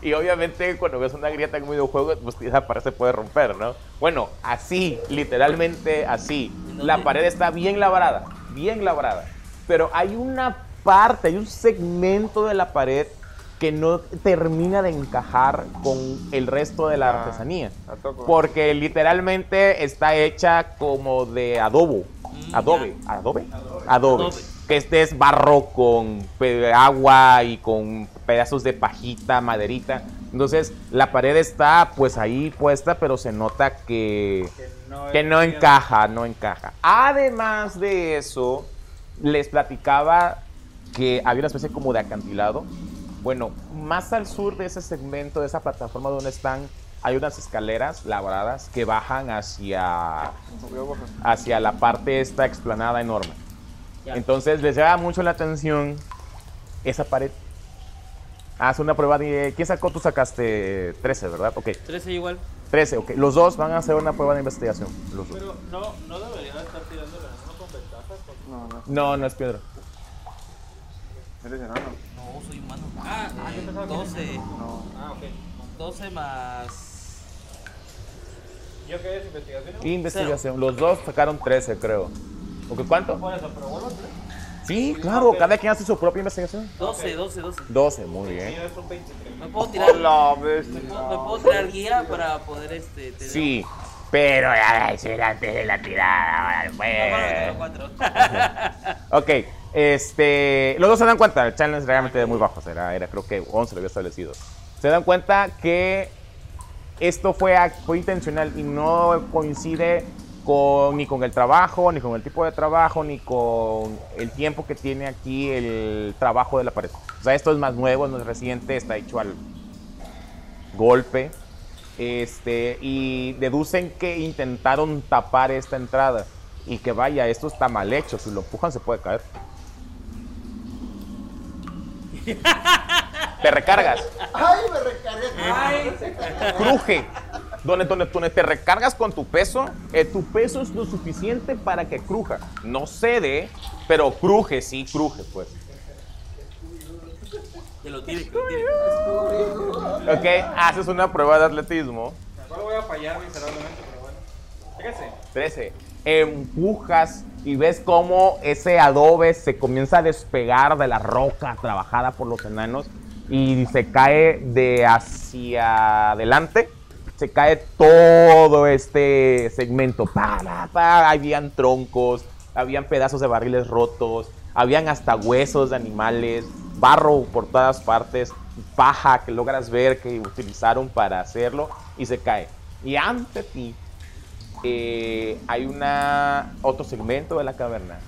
Y obviamente cuando ves una grieta en un videojuego, pues esa pared se puede romper, ¿no? Bueno, así, literalmente así. La pared está bien labrada, bien labrada. Pero hay una parte, hay un segmento de la pared que no termina de encajar con el resto de la Ah, artesanía. Porque literalmente está hecha como de adobo. Mm, Adobe. ¿Adobe? Adobe. Adobe. Que este es barro con agua y con pedazos de pajita, maderita. Entonces la pared está pues ahí puesta, pero se nota que, que no encaja, no encaja. Además de eso, les platicaba que había una especie como de acantilado. Bueno, más al sur de ese segmento, de esa plataforma donde están, hay unas escaleras labradas que bajan hacia, hacia la parte esta explanada enorme. Entonces les llama mucho la atención esa pared. Haz una prueba de... ¿Quién sacó? Tú sacaste 13, ¿verdad? Ok, 13 igual. 13, ok. Los dos van a hacer una prueba de investigación. Los dos. Pero no, no debería estar tirando el enano con ventajas. No, no. No, no es piedra. Eres enano. No, soy humano. Ah, eh, 12. No. Ah, ok. 12 más. ¿Yo qué es investigación? Investigación. Los dos sacaron 13, creo. ¿Ok? ¿Cuánto? Por eso, pero vuelvo. Sí, claro. Cada quien hace su propia investigación. 12, 12, 12. 12, muy bien. Mío es un 23. ¿Me puedo tirar? Hola, ¿Me puedo, me puedo tirar guía para poder este. tener- Sí, pero ya era antes de la tirada. Ah, bueno, Pues. tengo cuatro. Ok, este, los dos se dan cuenta, el challenge realmente muy bajo, era, era creo que 11 lo había establecido. Se dan cuenta que esto fue, fue intencional y no coincide con, ni con el trabajo, ni con el tipo de trabajo, ni con el tiempo que tiene aquí el trabajo de la pared. O sea, esto es más nuevo, es reciente, está hecho al golpe. Este, y deducen que intentaron tapar esta entrada y que vaya, esto está mal hecho, si lo empujan se puede caer. Te recargas. ¡Ay, me recargué! cruje. Donde, donde, donde te recargas con tu peso, eh, tu peso es lo suficiente para que cruja. No cede, pero cruje, sí, cruje, pues. Que lo tire, que lo tire. Ok, haces una prueba de atletismo. Igual voy a fallar miserablemente, pero bueno. Fíjese. 13. Empujas y ves cómo ese adobe se comienza a despegar de la roca trabajada por los enanos y se cae de hacia adelante. Se cae todo este segmento. Pa, pa, pa. Habían troncos, habían pedazos de barriles rotos, habían hasta huesos de animales, barro por todas partes, paja que logras ver que utilizaron para hacerlo y se cae. Y ante ti eh, hay otro segmento de la caverna,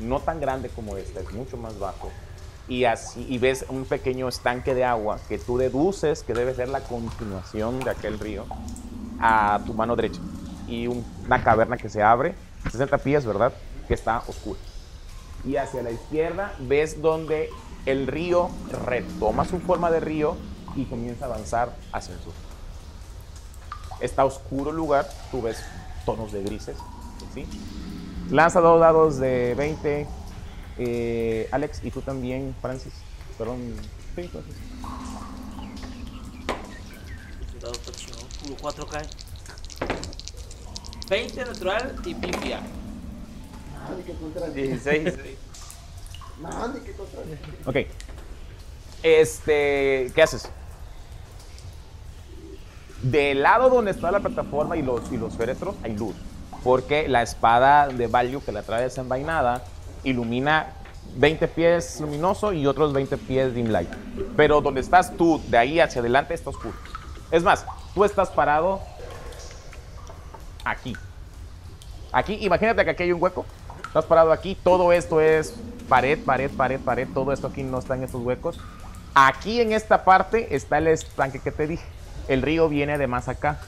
no tan grande como este, es mucho más bajo. Y, así, ves un pequeño estanque de agua que tú deduces que debe ser la continuación de aquel río a tu mano derecha. Y un- una caverna que se abre, 60 pies, ¿verdad? Que está oscura. Y hacia la izquierda ves donde el río retoma su forma de río y comienza a avanzar hacia el sur. Está oscuro el lugar, tú ves tonos de grises, ¿sí? Lanza dos dados de 20, eh, Alex, y tú también, Francis. Perdón, sí, Francis. Puro 4 cae. 20 natural y pifia. Nadie que contra 16. Nadie que contra Ok. Este, ¿qué haces? Del lado donde está la plataforma y los, y los féretros hay luz. Porque la espada de Value que la trae desenvainada ilumina 20 pies luminoso y otros 20 pies dim light. Pero donde estás tú, de ahí hacia adelante, está oscuro. Es más, tú estás parado aquí. Aquí, imagínate que aquí hay un hueco. Estás parado aquí, todo esto es pared, pared, pared, pared. Todo esto aquí no está en estos huecos. Aquí en esta parte está el estanque que te dije. El río viene de más acá.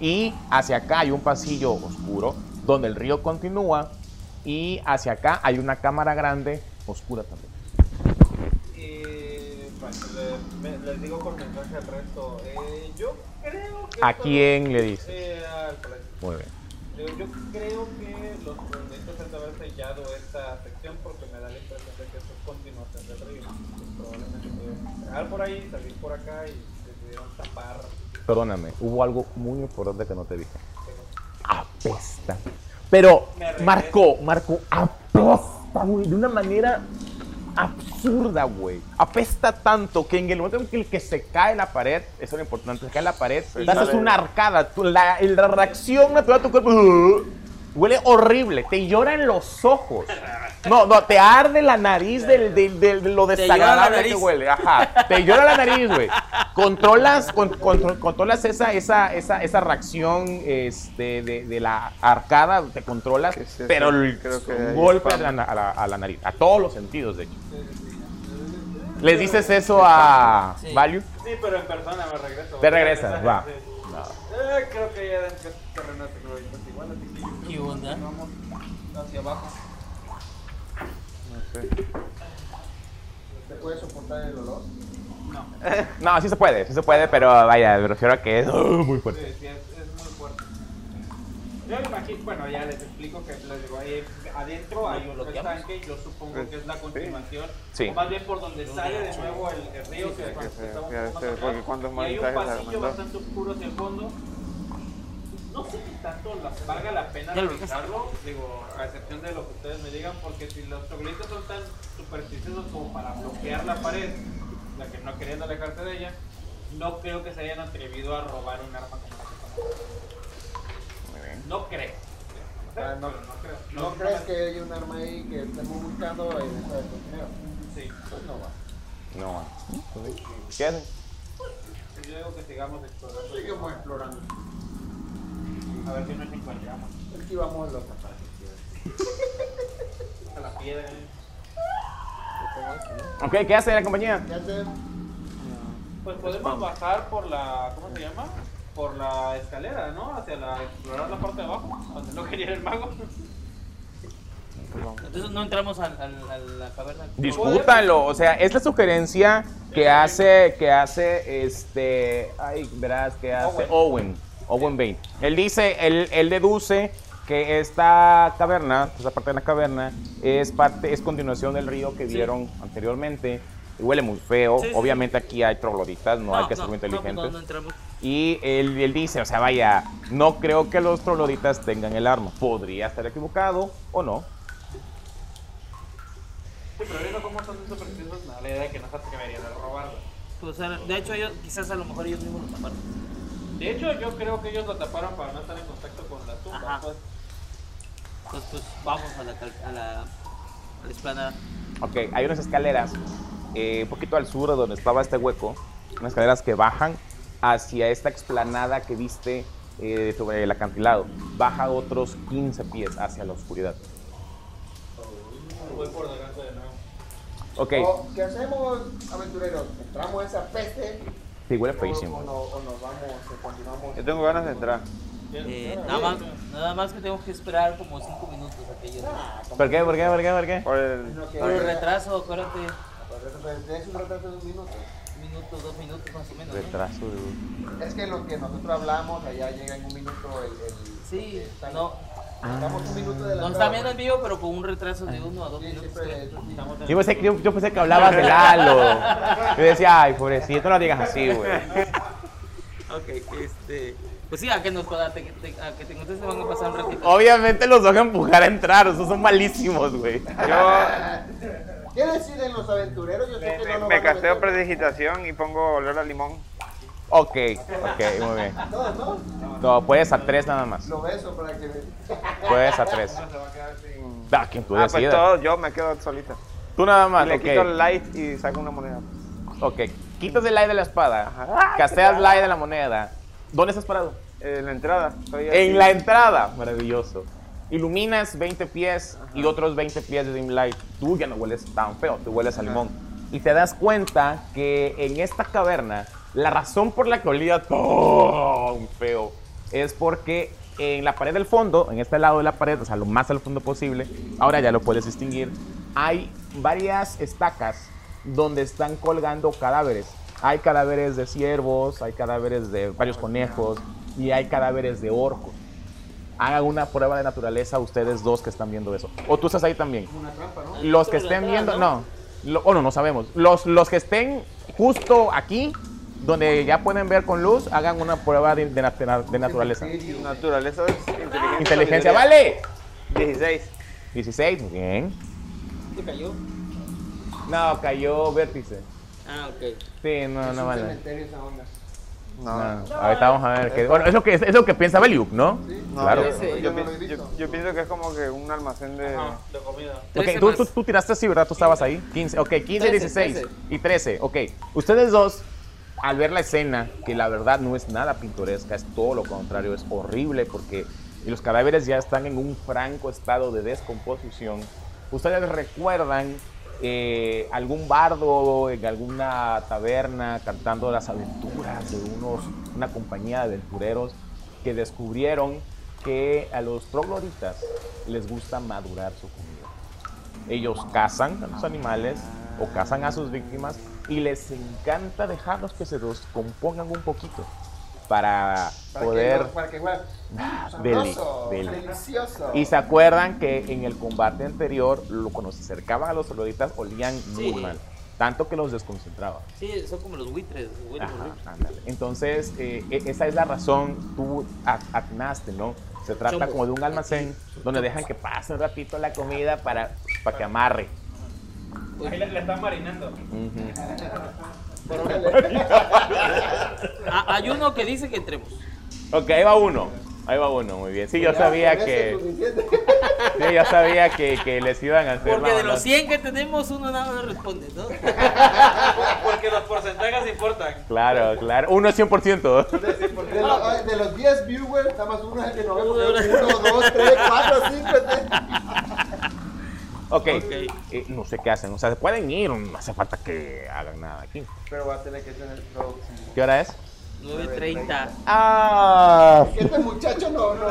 Y hacia acá hay un pasillo oscuro donde el río continúa. Y hacia acá hay una cámara grande oscura también. Eh, bueno, le- les digo por mensaje al resto. Eh, yo creo que. ¿A quién le dices? Eh, al colegio. Muy bien. Yo, yo creo que los proyectos han de haber sellado esta sección porque me da la impresión de que esto es continuación del río. Probablemente pudieron entrar por ahí, salir por acá y tapar. Perdóname, hubo algo muy importante que no te dije. Apesta. Pero. Marco, Marco, apesta, güey, de una manera absurda, güey. Apesta tanto que en el momento en que el que se cae la pared, eso es lo importante, se cae la pared, Sí, haces una arcada, la, la reacción natural de tu cuerpo uh, huele horrible, te llora en los ojos. No, no, te arde la nariz del, del- del- de lo desagradable que huele. Ajá, te llora la nariz, güey. Controlas, con- contro- controlas esa, esa, esa, esa reacción este, de, de la arcada, te controlas, pero el Creo que un golpe a la, a la- a la nariz, a todos los sentidos, de hecho. ¿Les dices eso a Sí. Value? Sí, pero en persona me regreso. Te regresas, va. Sí. No. Eh, creo que ya dentro de terreno tecnológico es igual, así que yo creo ¿Qué que onda? Vamos hacia abajo. No sé. ¿Te puede soportar el olor? No, sí se puede, sí se puede, pero vaya, me refiero a que es uh, muy fuerte. Sí, sí, es, es muy fuerte. Yo me imagino, bueno, ya les explico que les digo, ahí adentro hay un estanque, yo supongo que es la continuación, Sí. o más bien por donde sale de nuevo el, el río, que, es cuando que se- estamos que un poco se- más porque y hay un pasillo bastante oscuro hacia el fondo. No sé qué tanto la- valga la pena revisarlo, digo, a excepción de lo que ustedes me digan, porque si los trogloditas son tan supersticiosos como para bloquear la pared, la que no queriendo alejarse de ella, no creo que se hayan atrevido a robar un arma como la estamos No creo. Ah, no- Pero no creo. ¿No crees que hay un arma ahí que estemos buscando en esa cocinero? Sí. Pues no va. No. ¿Qué hacen? Yo digo que sigamos explorando. Seguimos explorando. A ver si nos encontramos. Aquí vamos los zapatos. A la piedra. Ok, ¿qué hace la compañía? ¿Qué hacer? Pues podemos bajar por la. ¿Cómo se llama? Por la escalera, ¿no? Hacia la. explorar la parte de abajo. Donde no quería el mago. pues. Entonces no entramos al- al- a la caverna. Discútanlo, o sea, es la sugerencia que hace, que hace, este, ay, verás, que hace Owen, Owen Bain. Él dice, él, él deduce que esta caverna, esta parte de la caverna, es parte, es continuación del río que vieron anteriormente. Y huele muy feo. Sí, sí, Obviamente aquí hay trogloditas, no, hay que ser muy no, inteligentes. No. Y él, él dice, o sea, vaya, no creo que los trogloditas tengan el arma. Podría estar equivocado o no. Sí, pero viendo cómo supersticiosos, da la idea de que no se atreverían a robarlo. Pues, de hecho, ellos, quizás a lo mejor ellos mismos lo taparon. De hecho, yo creo que ellos lo taparon para no estar en contacto con la tumba. Ajá. Pues. Entonces, pues vamos a la, a la, a la explanada. Ok, hay unas escaleras eh, un poquito al sur de donde estaba este hueco, unas escaleras que bajan hacia esta explanada que viste eh, sobre el acantilado. Baja otros 15 pies hacia la oscuridad. Voy por delante de nuevo. Ok, O, ¿Qué hacemos, aventureros? ¿Entramos a esa peste? sí, huele O, o, feísimo. no- o nos vamos, o continuamos? Yo tengo ganas de entrar. Eh, nada, más, nada más que tengo que esperar como 5 minutos a que. Ah, ¿Por qué? ¿Por qué? ¿Por qué? ¿Por qué? Por el... Por el retraso, acuérdate. Es un retraso de un minuto. Un minuto, dos minutos más o menos. ¿no? Retraso de... Es que lo que nosotros hablamos, allá llega en un minuto el... el Sí, está- no. Estamos un minuto de la Nos está viendo en vivo, pero con un retraso de uno a dos Sí, minutos. siempre, eso sí. Yo pensé, que- yo, yo pensé que hablabas de Lalo. Yo decía, ay, pobrecito, no lo digas así, güey. Ok, este. Pues sí, a que nos a, te- te- a que te encuentres te van a pasar un ratito. Obviamente los van a empujar a entrar, esos son malísimos, güey. ¿Qué deciden los aventureros? Yo sé Me, que me- no lo me casteo predigitación y pongo olor a limón. Ok, ok, muy bien. Todos, ¿no? No, puedes a tres nada más. Lo beso para que... Puedes a tres. Se va a quedar sin... Ah, quien tú Ah, pues todo, yo me quedo solita. Tú nada más, le quito el light y saco una moneda. Ok, quitas el light de la espada, casteas light de la moneda. ¿Dónde estás parado? En la entrada. Estoy. En la entrada, maravilloso. Iluminas 20 pies y otros 20 pies de dim light. Tú ya no hueles tan feo, tú hueles a limón. Y te das cuenta que en esta caverna, la razón por la que olía tan feo es porque en la pared del fondo, en este lado de la pared, o sea, lo más al fondo posible, ahora ya lo puedes distinguir, hay varias estacas donde están colgando cadáveres. Hay cadáveres de ciervos, hay cadáveres de varios conejos y hay cadáveres de orcos. Hagan una prueba de naturaleza ustedes dos que están viendo eso. O tú estás ahí también. Los que estén viendo, no. Lo- o no, no sabemos. Los, los que estén justo aquí, donde ya pueden ver con luz, hagan una prueba de, de de naturaleza. Naturaleza es inteligencia. Inteligencia, vale. 16. 16, muy bien. ¿Te cayó? No, cayó vértice. Ah, ok. Sí, no, no vale. cementerio esa onda. No. No, ahorita vamos a ver. qué- bueno, es lo que, es lo que piensa Beliuk, ¿no? No, claro. yo, yo yo yo- pienso que es como que un almacén de... Ajá, de comida. Ok, 13 tú, tú, tú tiraste así, ¿verdad? Tú estabas ahí. 15, ok, 15, 13, 16 13. y 13. Ok, ustedes dos, al ver la escena, que la verdad no es nada pintoresca, es todo lo contrario, es horrible porque los cadáveres ya están en un franco estado de descomposición. Ustedes recuerdan eh, algún bardo en alguna taberna cantando las aventuras de unos, una compañía de aventureros que descubrieron que a los trogloditas les gusta madurar su comida. Ellos cazan a los animales o cazan a sus víctimas y les encanta dejarlos que se descompongan un poquito para Para poder... Que, para que huela deli, sabroso, deli. delicioso. Y se acuerdan que en el combate anterior, lo- cuando se acercaban a los trogloditas, olían muy Sí. mal. Tanto que los desconcentraba. Sí, son como los buitres. Ajá. Entonces, eh, e- esa es la razón, tú at- atinaste, ¿no? Se trata Chombo. como de un almacén donde dejan que pase un ratito la comida para, para que amarre. Ahí le, le están marinando. Hay uno que dice que entremos. Ok, ahí va uno. Ahí va uno, muy bien. Sí, yo Ya, sabía que, sí, yo sabía que, que les iban a hacer Porque de los 100 que tenemos, uno nada más responde, ¿no? Porque los porcentajes importan. Claro, claro. Uno es 100%. De, los, de los 10 viewers, nada más uno es el que no ve. porque 1, 2, 3, 4, 5, 6. Ok, Ok. eh, no sé qué hacen. O sea, se pueden ir, no hace falta que hagan nada aquí. Pero va a tener que tener próximo. ¿Qué hora es? 9.30. Ah, Este muchacho no, no,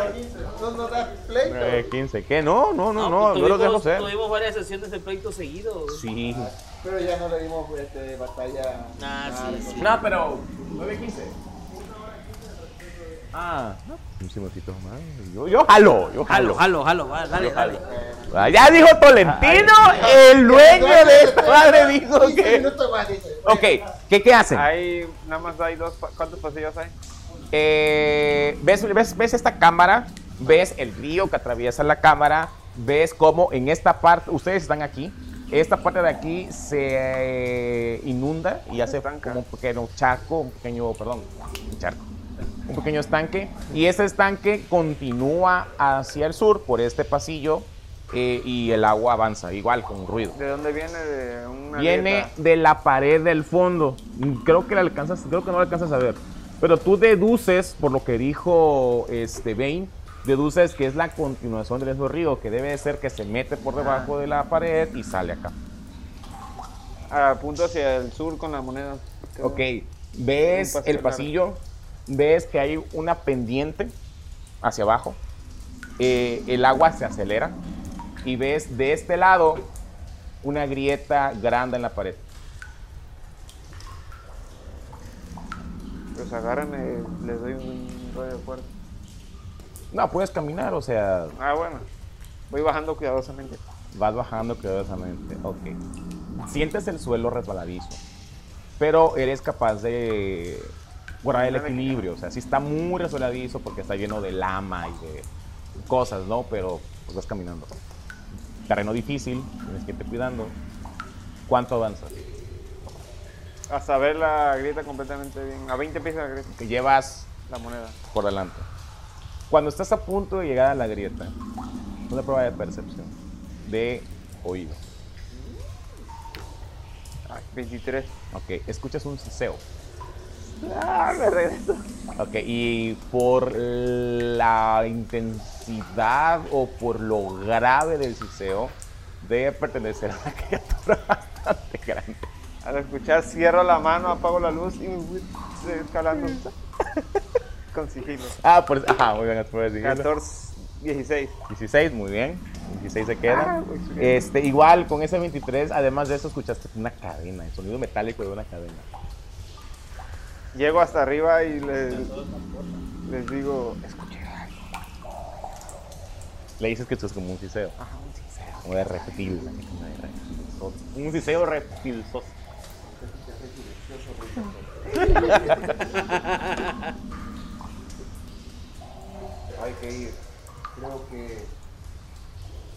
no, no da pleito. 15. ¿Qué? No, no, no, no, pues yo lo dejo tuvimos- ser. Tuvimos varias sesiones de pleito seguidos. Sí. Pero ya no le dimos este, batalla. Ah, sí, sí. No, pero 9.15. Ah, un simotito más. Yo, yo jalo, yo Jalo, jalo. jalo, jalo, dale, dale. Ah, Ya dijo Tolentino, el dueño de esta madre dijo 15 que... minutos más, dice. Ok, ¿qué, qué hacen? Hay, nada más hay dos, ¿cuántos pasillos hay? Eh, ¿ves, ves, ves esta cámara, ves el río que atraviesa la cámara, ves cómo en esta parte, ustedes están aquí, esta parte de aquí se eh, inunda y hace como un pequeño charco, un pequeño, perdón, un charco, un pequeño estanque y ese estanque continúa hacia el sur por este pasillo eh, y el agua avanza igual con ruido. ¿De dónde viene? De una Viene de la pared del fondo. Creo que la alcanzas, creo que no la alcanzas a ver. Pero tú deduces, por lo que dijo este Bane, deduces que es la continuación del mismo río, que debe de ser que se mete por debajo de la pared y sale acá. Apunto hacia el sur con la moneda. Ok, ves pasillo el largo. Ves que hay una pendiente hacia abajo, eh, el agua se acelera y ves de este lado una grieta grande en la pared. Pues agárrame, les doy un rollo fuerte. No, puedes caminar, o sea, Ah, bueno. Voy bajando cuidadosamente. Vas bajando cuidadosamente. Ok. Sientes el suelo resbaladizo. Pero eres capaz de guardar el equilibrio. O sea, sí está muy resbaladizo porque está lleno de lama y de cosas, ¿no? Pero pues vas caminando. Terreno difícil, tienes que irte cuidando. ¿Cuánto avanzas? Hasta ver la grieta completamente bien. A 20 pies de la grieta. Que llevas La moneda. por delante. Cuando estás a punto de llegar a la grieta, una prueba de percepción, de oído. Ay, 23. Ok, escuchas un siseo. Ah, me regreso. Ok, y por la intensidad o por lo grave del siseo, debe pertenecer a una criatura bastante grande. Al escuchar, cierro la mano, apago la luz y me voy escalando. Con sigilo. Ah, por Ajá, muy bien, puedes decirlo. 14, 16. 16, muy bien. 16 se queda. Ah. Este, igual con ese 23, además de eso, escuchaste una cadena, el sonido metálico de una cadena. Llego hasta arriba y les, les digo, escuché algo. Le dices que esto es como un siseo. Como de reptil. como de reptil. Un siseo reptilsoso. Hay que ir. Creo que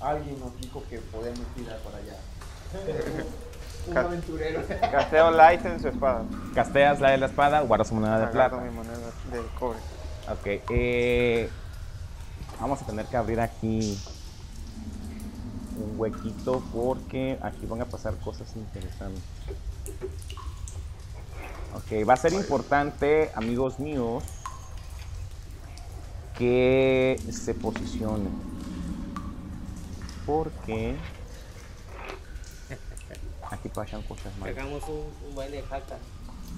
alguien nos dijo que podemos ir a por allá. Un aventurero. Casteo light en su espada. Casteas la de la espada, guardas una moneda de Agarro plata. mi moneda de cobre. Ok, eh, vamos a tener que abrir aquí un huequito porque aquí van a pasar cosas interesantes. Ok, va a ser importante, amigos míos, que se posicionen. Porque aquí pasan cosas malas. Hagamos un, un baile jaca.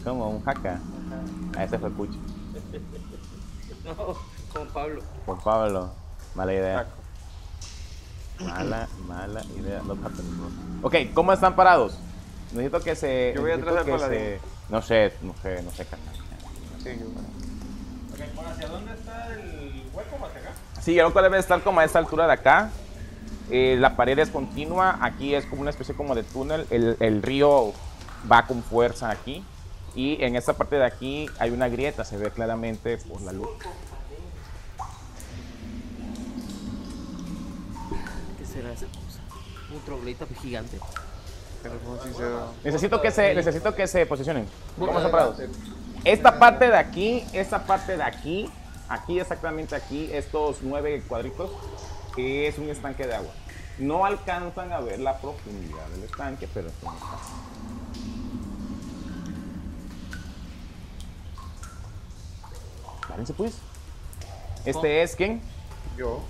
Como un jaca. A ese fue Pucho. No, con Pablo. Por Pablo. Mala idea. Mala, mala idea. Bro. Ok, ¿cómo están parados? Necesito que se. Yo voy atrás del que paladín. se- No sé, no sé, no sé, carnal. Sí, yo- ¿Hacia dónde está el hueco? ¿Hacia acá? Sí, el loco debe estar como a esta altura de acá. Eh, la pared es continua. Aquí es como una especie como de túnel. El, el río va con fuerza aquí. Y en esta parte de aquí hay una grieta, se ve claramente por la luz. ¿Qué será esa cosa? Un troglita gigante. Necesito que se, necesito que se posicionen. ¿Cómo están parados? Esta parte de aquí, esta parte de aquí, aquí exactamente aquí, estos nueve cuadritos, es un estanque de agua. No alcanzan a ver la profundidad del estanque, pero es un estanque. Párense pues. Este es quién? Yo.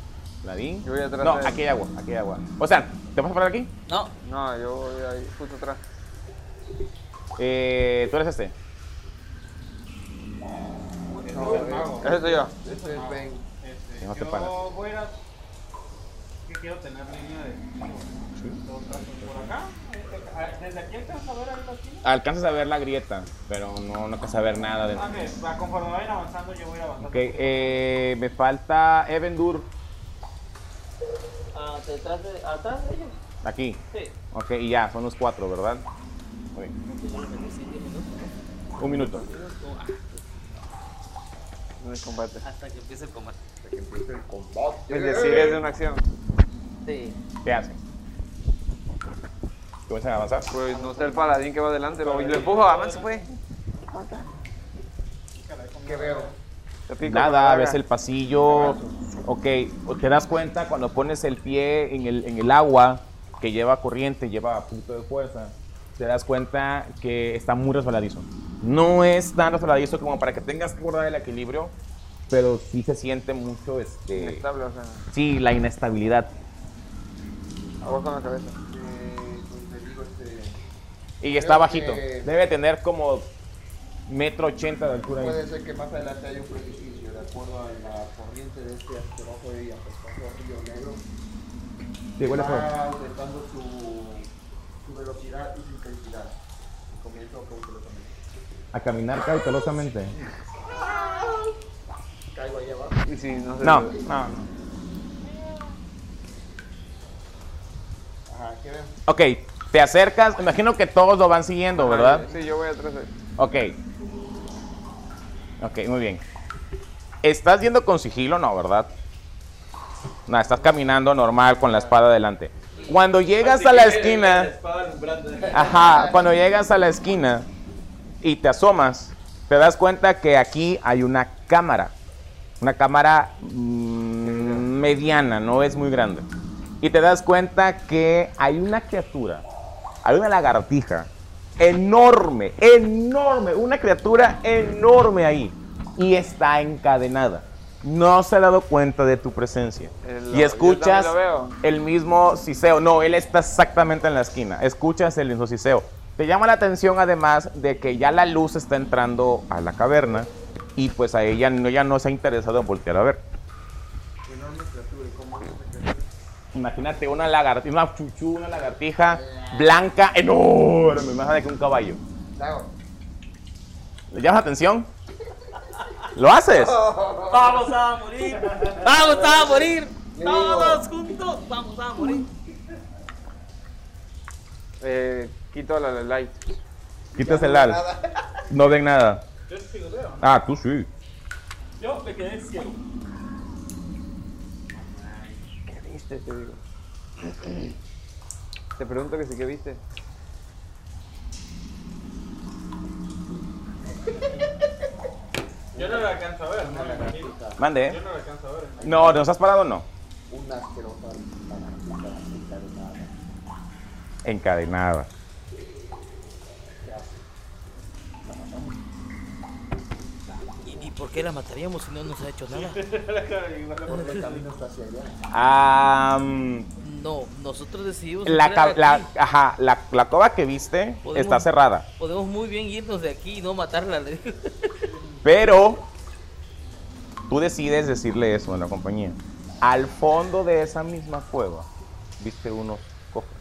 Ladín. Yo voy atrás No, de aquí hay agua, aquí hay agua. O sea, ¿te vas a parar aquí? No, No, yo voy ahí, justo atrás. Eh, Tú eres este. No, Ese soy yo. Este es Ben. Este, No te yo paras. voy a... que quiero tener línea de... Brazos por acá. Este, Desde aquí alcanzas a ver la esquina. Alcanzas a ver la grieta, pero no, no alcanzas a ver nada de ok, conforme vayan avanzando, yo voy avanzando. Ok, eh, me falta Evendur Ah, detrás de, atrás de ellos. aquí. Sí. Ok, y ya, son los cuatro, ¿verdad? Muy bien. Un minuto. No es combate. Hasta que empiece el combate. Que empiece el combate. Es decir, es de una acción. Sí. ¿Qué hacen? ¿Comienzan a avanzar? Pues no sé el paladín que va adelante. Lo, lo empujo, avance pues. ¿Qué veo? Nada, ves el pasillo. Ok, te das cuenta cuando pones el pie en el, en el agua que lleva corriente, lleva punto de fuerza. Te das cuenta que está muy resbaladizo. No es tan resbaladizo como para que tengas que guardar el equilibrio, pero sí se siente mucho este. Inestable, o sea, Sí, la inestabilidad. Agua con la cabeza. Eh, pues este. Y está Creo bajito. que- Debe tener como metro ochenta de altura. ahí. Puede ser que más adelante haya un precipicio, de acuerdo a la corriente de este hacia abajo de ella, pues pasó a Río Negro. Sí, huele feo. va aumentando su, su velocidad y su intensidad. Y comienzo cautelosamente. A caminar cautelosamente. Caigo ahí abajo. Y si no sé. No, no, no. Ajá. Ok, te acercas. Imagino que todos lo van siguiendo, ¿verdad? Sí, yo voy atrás de él. Ok. Ok, muy bien. ¿Estás yendo con sigilo? No, ¿verdad? No, estás caminando normal con la espada adelante. Cuando llegas a la esquina, ajá, cuando llegas a la esquina y te asomas, te das cuenta que aquí hay una cámara. Una cámara mm, mediana, no es muy grande. Y te das cuenta que hay una criatura, hay una lagartija enorme, enorme, una criatura enorme ahí. Y está encadenada. No se ha dado cuenta de tu presencia. El- y escuchas el mismo siseo. No, él está exactamente en la esquina. Escuchas el mismo siseo. Te llama la atención además de que ya la luz está entrando a la caverna y pues a ella no, ella no se ha interesado en voltear a ver. Imagínate una lagartija, una chuchu, una lagartija blanca enorme, más grande que un caballo. ¿Le llamas la atención? ¿Lo haces? Vamos a morir. Vamos a morir. Todos juntos. Vamos a morir. Eh, quito la la light. Quitas el al. No ven nada. Ah, tú sí. Yo me quedé ciego. ¿Qué viste? Te digo. Te pregunto que sí que viste. Yo no lo alcanzo a ver, no me imagino. Mande. Yo no lo alcanzo a ver. No, ¿nos has parado o no? Una asquerosa encadenada. Encadenada. Por qué la mataríamos si no nos ha hecho nada? No, nosotros decidimos. la, ca- la, ajá, la, la cova que viste Podemos- está cerrada. Podemos muy bien irnos de aquí y no matarla. Pero tú decides decirle eso a la compañía. Al fondo de esa misma cueva viste unos cofres.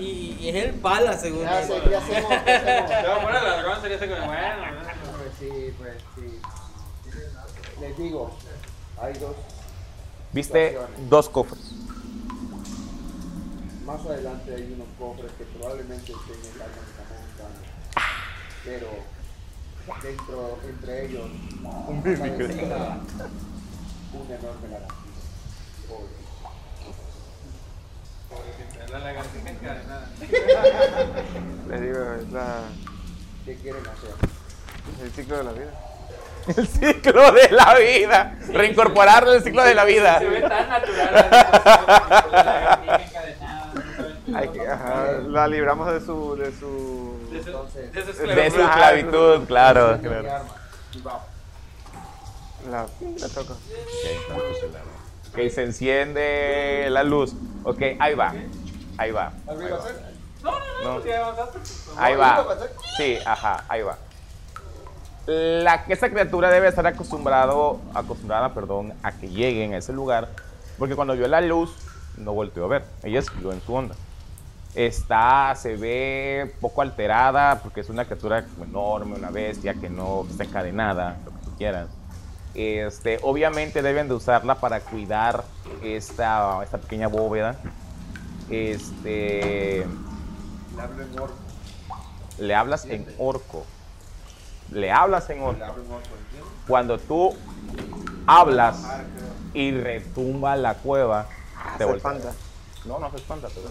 Y, y es el bala, según Ya sé, poner el alargón, sería así como, bueno. Pues sí, pues sí. Les digo, hay dos. Viste dos cofres. Más adelante hay unos cofres que probablemente estén en el arma que estamos buscando. Pero dentro, entre ellos, un una, una enorme. Pobre. La lagartija encadenada. Les digo, es la, ¿Qué quieren hacer? el ciclo de la vida. El ciclo de la vida. Reincorporarlo el ciclo de la vida. Se ve tan natural. Hay que, ajá, la libramos de su, de su, De su- Entonces, de su De su esclavitud. esclavitud, claro. claro. la, la toco. Ok, se enciende la luz. Ok, ahí va. Ahí va. Arriba, ¿sí? No. Sí, avanzaste. Ahí va. Sí, ajá, ahí va. La, esta criatura debe estar acostumbrado, acostumbrada perdón, a que lleguen a ese lugar, porque cuando vio la luz no volteó a ver, ella siguió en su onda. Está, se ve poco alterada porque es una criatura enorme, una bestia que no está encadenada, lo que tú quieras. Este, obviamente deben de usarla para cuidar esta, esta pequeña bóveda. Este, Le hablo en orco. le hablas en orco. Le hablas en Le orco. hablo en orco, ¿entiendes? Cuando tú hablas y retumba la cueva, te se espanta. No, no se espanta, pero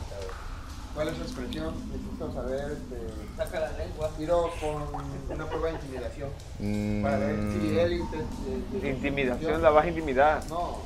¿Cuál es su expresión? Necesito saber, este... Saca la lengua. Tiro con una prueba de intimidación. Mm, Para ver si él intenta... Intimidación, la vas a intimidar. No.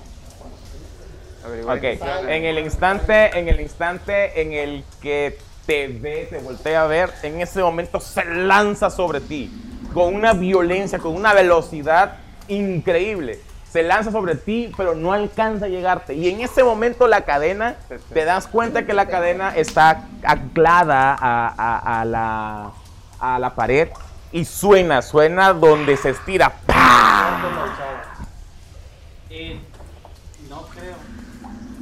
Averiguar Ok, en el instante, en el instante en el que te ve, te voltea a ver, en ese momento se lanza sobre ti con una violencia, con una velocidad increíble. Se lanza sobre ti, pero no alcanza a llegarte. Y en ese momento la cadena, te das cuenta que la cadena está anclada a, a- a la, a la pared y suena, suena donde se estira. ¡Pah! Eh, no creo.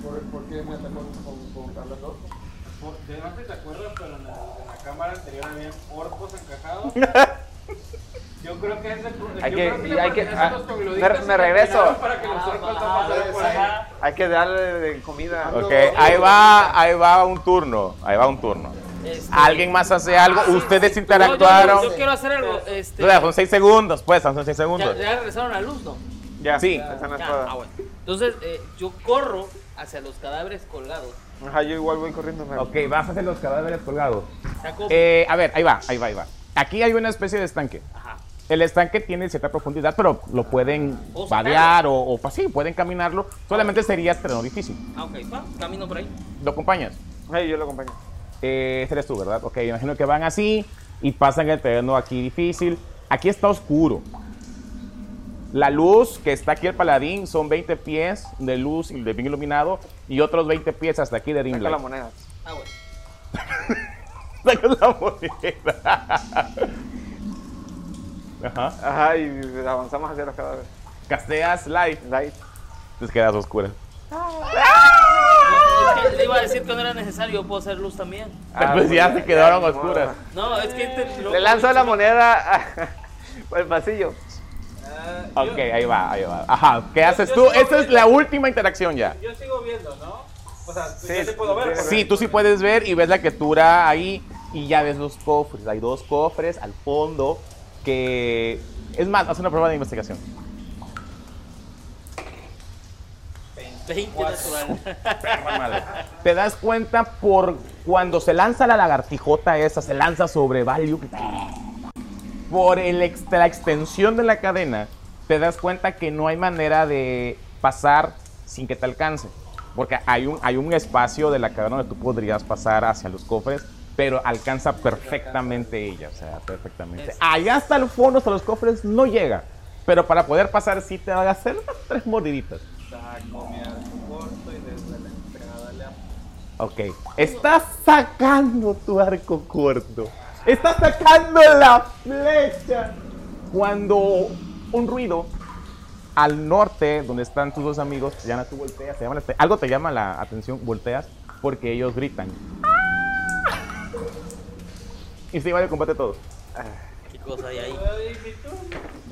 ¿Por, por qué me atacó con, con Carlos Orco? De- No sé si te acuerdas, pero en la, en la cámara anterior habían orcos encajados. Yo creo que es de, Hay yo que- creo y le hay que- a ah, me- regreso. Para que los no por allá. Hay que darle comida. Ok, ahí va, ahí va un turno, ahí va un turno. Este, ¿Alguien más hace algo? sí, Ustedes sí. interactuaron. No, yo, yo quiero hacer algo. Este, O sea, son seis segundos, pues, son seis ya, segundos. ya regresaron la luz, ¿no? Ya, Sí. no Ya, toda. ah, bueno. Entonces, eh, yo corro hacia los cadáveres colgados. Ajá, yo igual voy corriendo. me- Ok, vas a hacer los cadáveres colgados. Saco. Eh, a ver, ahí va, ahí va, ahí va. Aquí hay una especie de estanque. El estanque tiene cierta profundidad, pero lo pueden O vadear o, o pues, sí, pueden caminarlo. Solamente sería terreno difícil. Ah, ok, va, camino por ahí. ¿Lo acompañas? Ay, yo lo acompaño. Eh, ese eres tú, ¿verdad? Ok, imagino que van así y pasan el terreno aquí difícil. Aquí está oscuro. La luz que está aquí el paladín son 20 pies de luz y de bien iluminado y otros 20 pies hasta aquí de dim Saca la moneda. Ah, bueno. Saca la moneda. Ajá. Ajá, y avanzamos hacia los cadáveres. Casteas light. Light. Entonces quedas oscura. Le iba a decir que no era necesario, yo puedo hacer luz también. Ah, pues ya se quedaron oscuras. No, es que te- lo- Le lanzo la moneda a- por el pasillo. Ah, Ok, yo- ahí va, ahí va. Ajá, ¿qué haces yo tú? Esta es la última interacción ya. Yo sigo viendo, ¿no? O sea, Sí, yo sí puedo ver. porque- Sí, tú sí puedes ver y ves la criatura ahí y ya ves los cofres. Hay dos cofres al fondo que... Es más, haz una prueba de investigación. 20 natural. Perra madre. Te das cuenta por cuando se lanza la lagartijota esa, se lanza sobre Value. Por el ex- la extensión de la cadena, te das cuenta que no hay manera de pasar sin que te alcance. Porque hay un, hay un espacio de la cadena donde tú podrías pasar hacia los cofres, pero alcanza perfectamente ella, o sea, perfectamente. Allá hasta el fondo, hasta los cofres, no llega. Pero para poder pasar sí te va a hacer tres mordiditas. Ok. Estás sacando tu arco corto. Estás sacando la flecha. Cuando un ruido al norte, donde están tus dos amigos, ya tú volteas, te llama la- algo te llama la atención, volteas, porque ellos gritan. Va el combate todo. ¿Qué cosa hay ahí?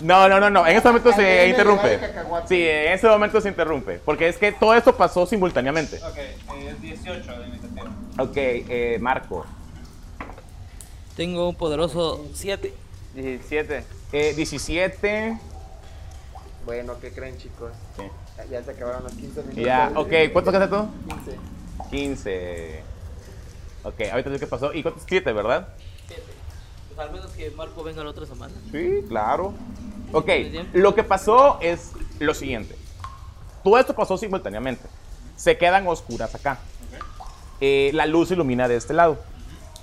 No, no, no, no. En ese momento se interrumpe. Sí, en ese momento se interrumpe. Porque es que todo esto pasó simultáneamente. Ok, eh, es 18 de iniciativa. Ok, eh, Marco. Tengo un poderoso 7. 17. Eh, 17. Bueno, ¿qué creen, chicos? Sí. Ya, se acabaron los 15 minutos. Ya, ok. ¿Cuánto gastaste tú? 15. 15. Ok, ahorita sé qué pasó. ¿Y cuántos 7, verdad? Pues al menos que Marco venga la otra semana. Sí, claro. Ok, lo que pasó es lo siguiente. Todo esto pasó simultáneamente. Se quedan oscuras acá. Eh, la luz ilumina de este lado.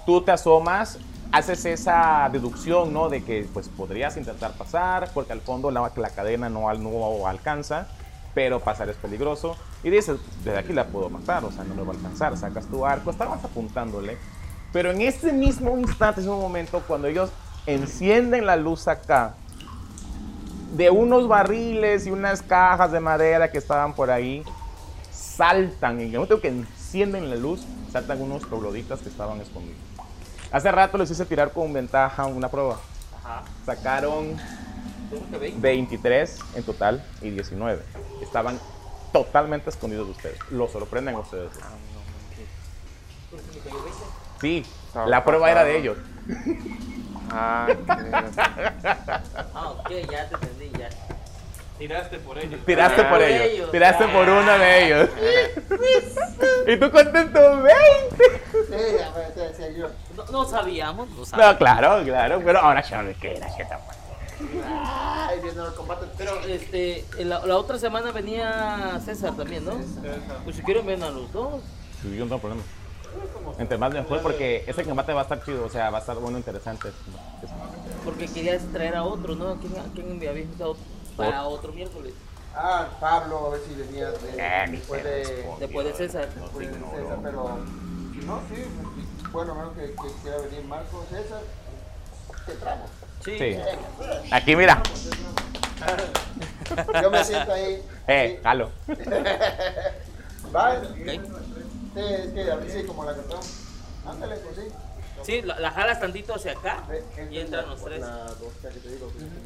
Tú te asomas, haces esa deducción, ¿no? De que pues podrías intentar pasar, porque al fondo la, la cadena no, no alcanza, pero pasar es peligroso. Y dices, desde aquí la puedo matar, o sea, no me va a alcanzar. Sacas tu arco, estabas apuntándole, Pero en ese mismo instante, ese momento, cuando ellos encienden la luz acá, de unos barriles y unas cajas de madera que estaban por ahí, saltan. En el momento que encienden la luz, saltan unos trogloditas que estaban escondidos. Hace rato les hice tirar con ventaja una prueba. Sacaron 23 en total y 19. Estaban totalmente escondidos de ustedes. Lo sorprenden a ustedes. Sí, la prueba era de ellos. Ah, Ah, ok, ya te entendí, ya. Tiraste por ellos. Tiraste Ah, por ellos. ellos. Tiraste por uno de ellos. y tú contento, 20. Sí, a ver, te decía yo. No, no sabíamos, no sabíamos. No, claro, claro. Pero ahora sabes qué era, qué tal. Ay, viendo el combate. Pero este, la, la otra semana venía César también, ¿no? Pues si quieren ven a los dos. Sí, yo no tengo problema. Entre más mejor porque ese combate va a estar chido, o sea, va a estar bueno, interesante. Porque querías traer a otro, ¿no? ¿A quién, a quién me habías invitado para otro miércoles? Ah, Pablo, a ver si venía de, Eh, después de, es Después de César. después de César, pero si no, sí, bueno, menos que, que quiera venir Marco César, te tramos. Sí. Sí. Aquí, mira. Yo me siento ahí. Eh, jalo. Va, sí, es que a mí sí, como la cantamos. Ándale, pues sí. Sí, la, la jalas tantito hacia acá y entran los tres.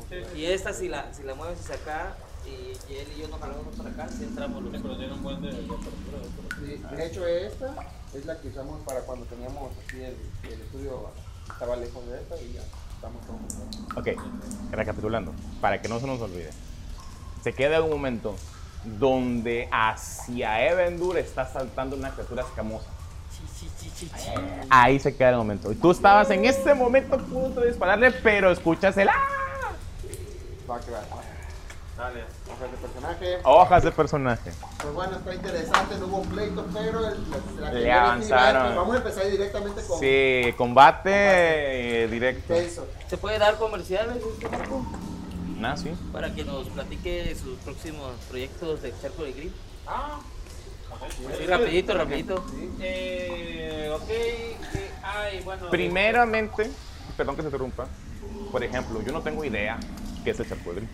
Que que Y esta si la, si la mueves hacia acá y, y él y yo nos jalamos para acá, si entramos los Pero tres. tiene un buen de, de apertura. Sí, de hecho esta es la que usamos para cuando teníamos aquí el, el estudio estaba lejos de esta y ya estamos todos. Ok, recapitulando, para que no se nos olvide. Se queda un momento donde hacia Evendur está saltando una criatura escamosa. Ahí se queda el momento. Y tú estabas en ese momento a punto de dispararle, pero escuchas el ¡ah! Dale. Hojas de personaje. Hojas de personaje. Pues bueno, está interesante, no hubo pleito, pero el, la, la que Le yo avanzaron. Vamos a empezar directamente con Sí, combate eh, directo. Tenso. ¿Se puede dar comerciales sí. para que nos platique sus próximos proyectos de Charco de Grip? Ah. Sí, rapidito, rapidito. Eh, ok. eh, ay, bueno. Primeramente, perdón que se interrumpa. Por ejemplo, yo no tengo idea qué es el Charcuadril.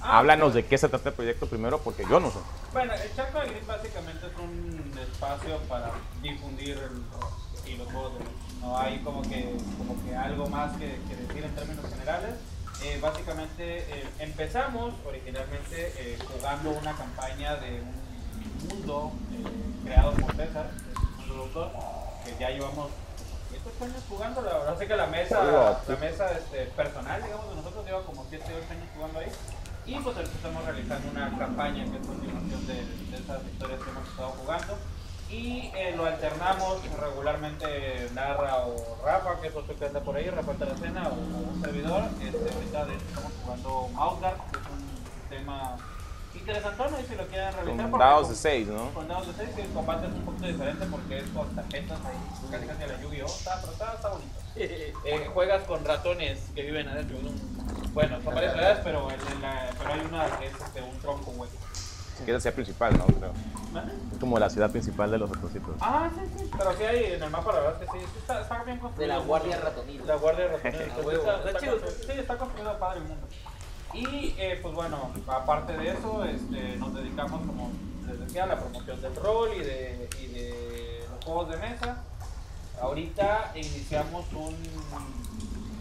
Ah, Háblanos de qué se trata el proyecto primero, porque yo no sé. Bueno, el Charco de Gris básicamente es un espacio para difundir el- y los juegos de. No hay como que, como que algo más que, que decir en términos generales. Eh, básicamente eh, empezamos originalmente eh, jugando una campaña de un mundo creado por César, un autor, que ya llevamos estos años jugando, la verdad es que la mesa, la mesa este, personal, digamos, de nosotros lleva como 7 8 años jugando ahí. Y pues estamos realizando una campaña que es continuación de, de esas historias que hemos estado jugando. Y eh, lo alternamos, regularmente narra o Rafa, que es otro que anda por ahí, Rafa Taracena o, o un servidor. Este, ahorita de hecho estamos jugando Mouse que es un tema interesantón, ahí si lo quieren realizar. Con dados de 6, ¿no? con dados de 6 y el combate es un poquito diferente porque es con tarjetas ahí, casi casi a la Yu-Gi-Oh! Está, pero está, está bonito. Eh, juegas con ratones que viven adentro de un... Bueno, son varias ciudades, pero, el- el- la- pero hay una que es este, un tronco hueco. Que es la ciudad principal, ¿no? Creo. ¿Vale? Es como la ciudad principal de los ratoncitos. Ah, sí, sí, pero sí hay en el mapa, la verdad es que sí, está, está bien De construido. la el Guardia. Ratonil. La Guardia Ratonil. Está, Está está chido. construido- sí, está construido padre el mundo. Y eh, pues bueno, aparte de eso, este, nos dedicamos, como les decía, a la promoción del rol y de, y de los juegos de mesa. Ahorita iniciamos un,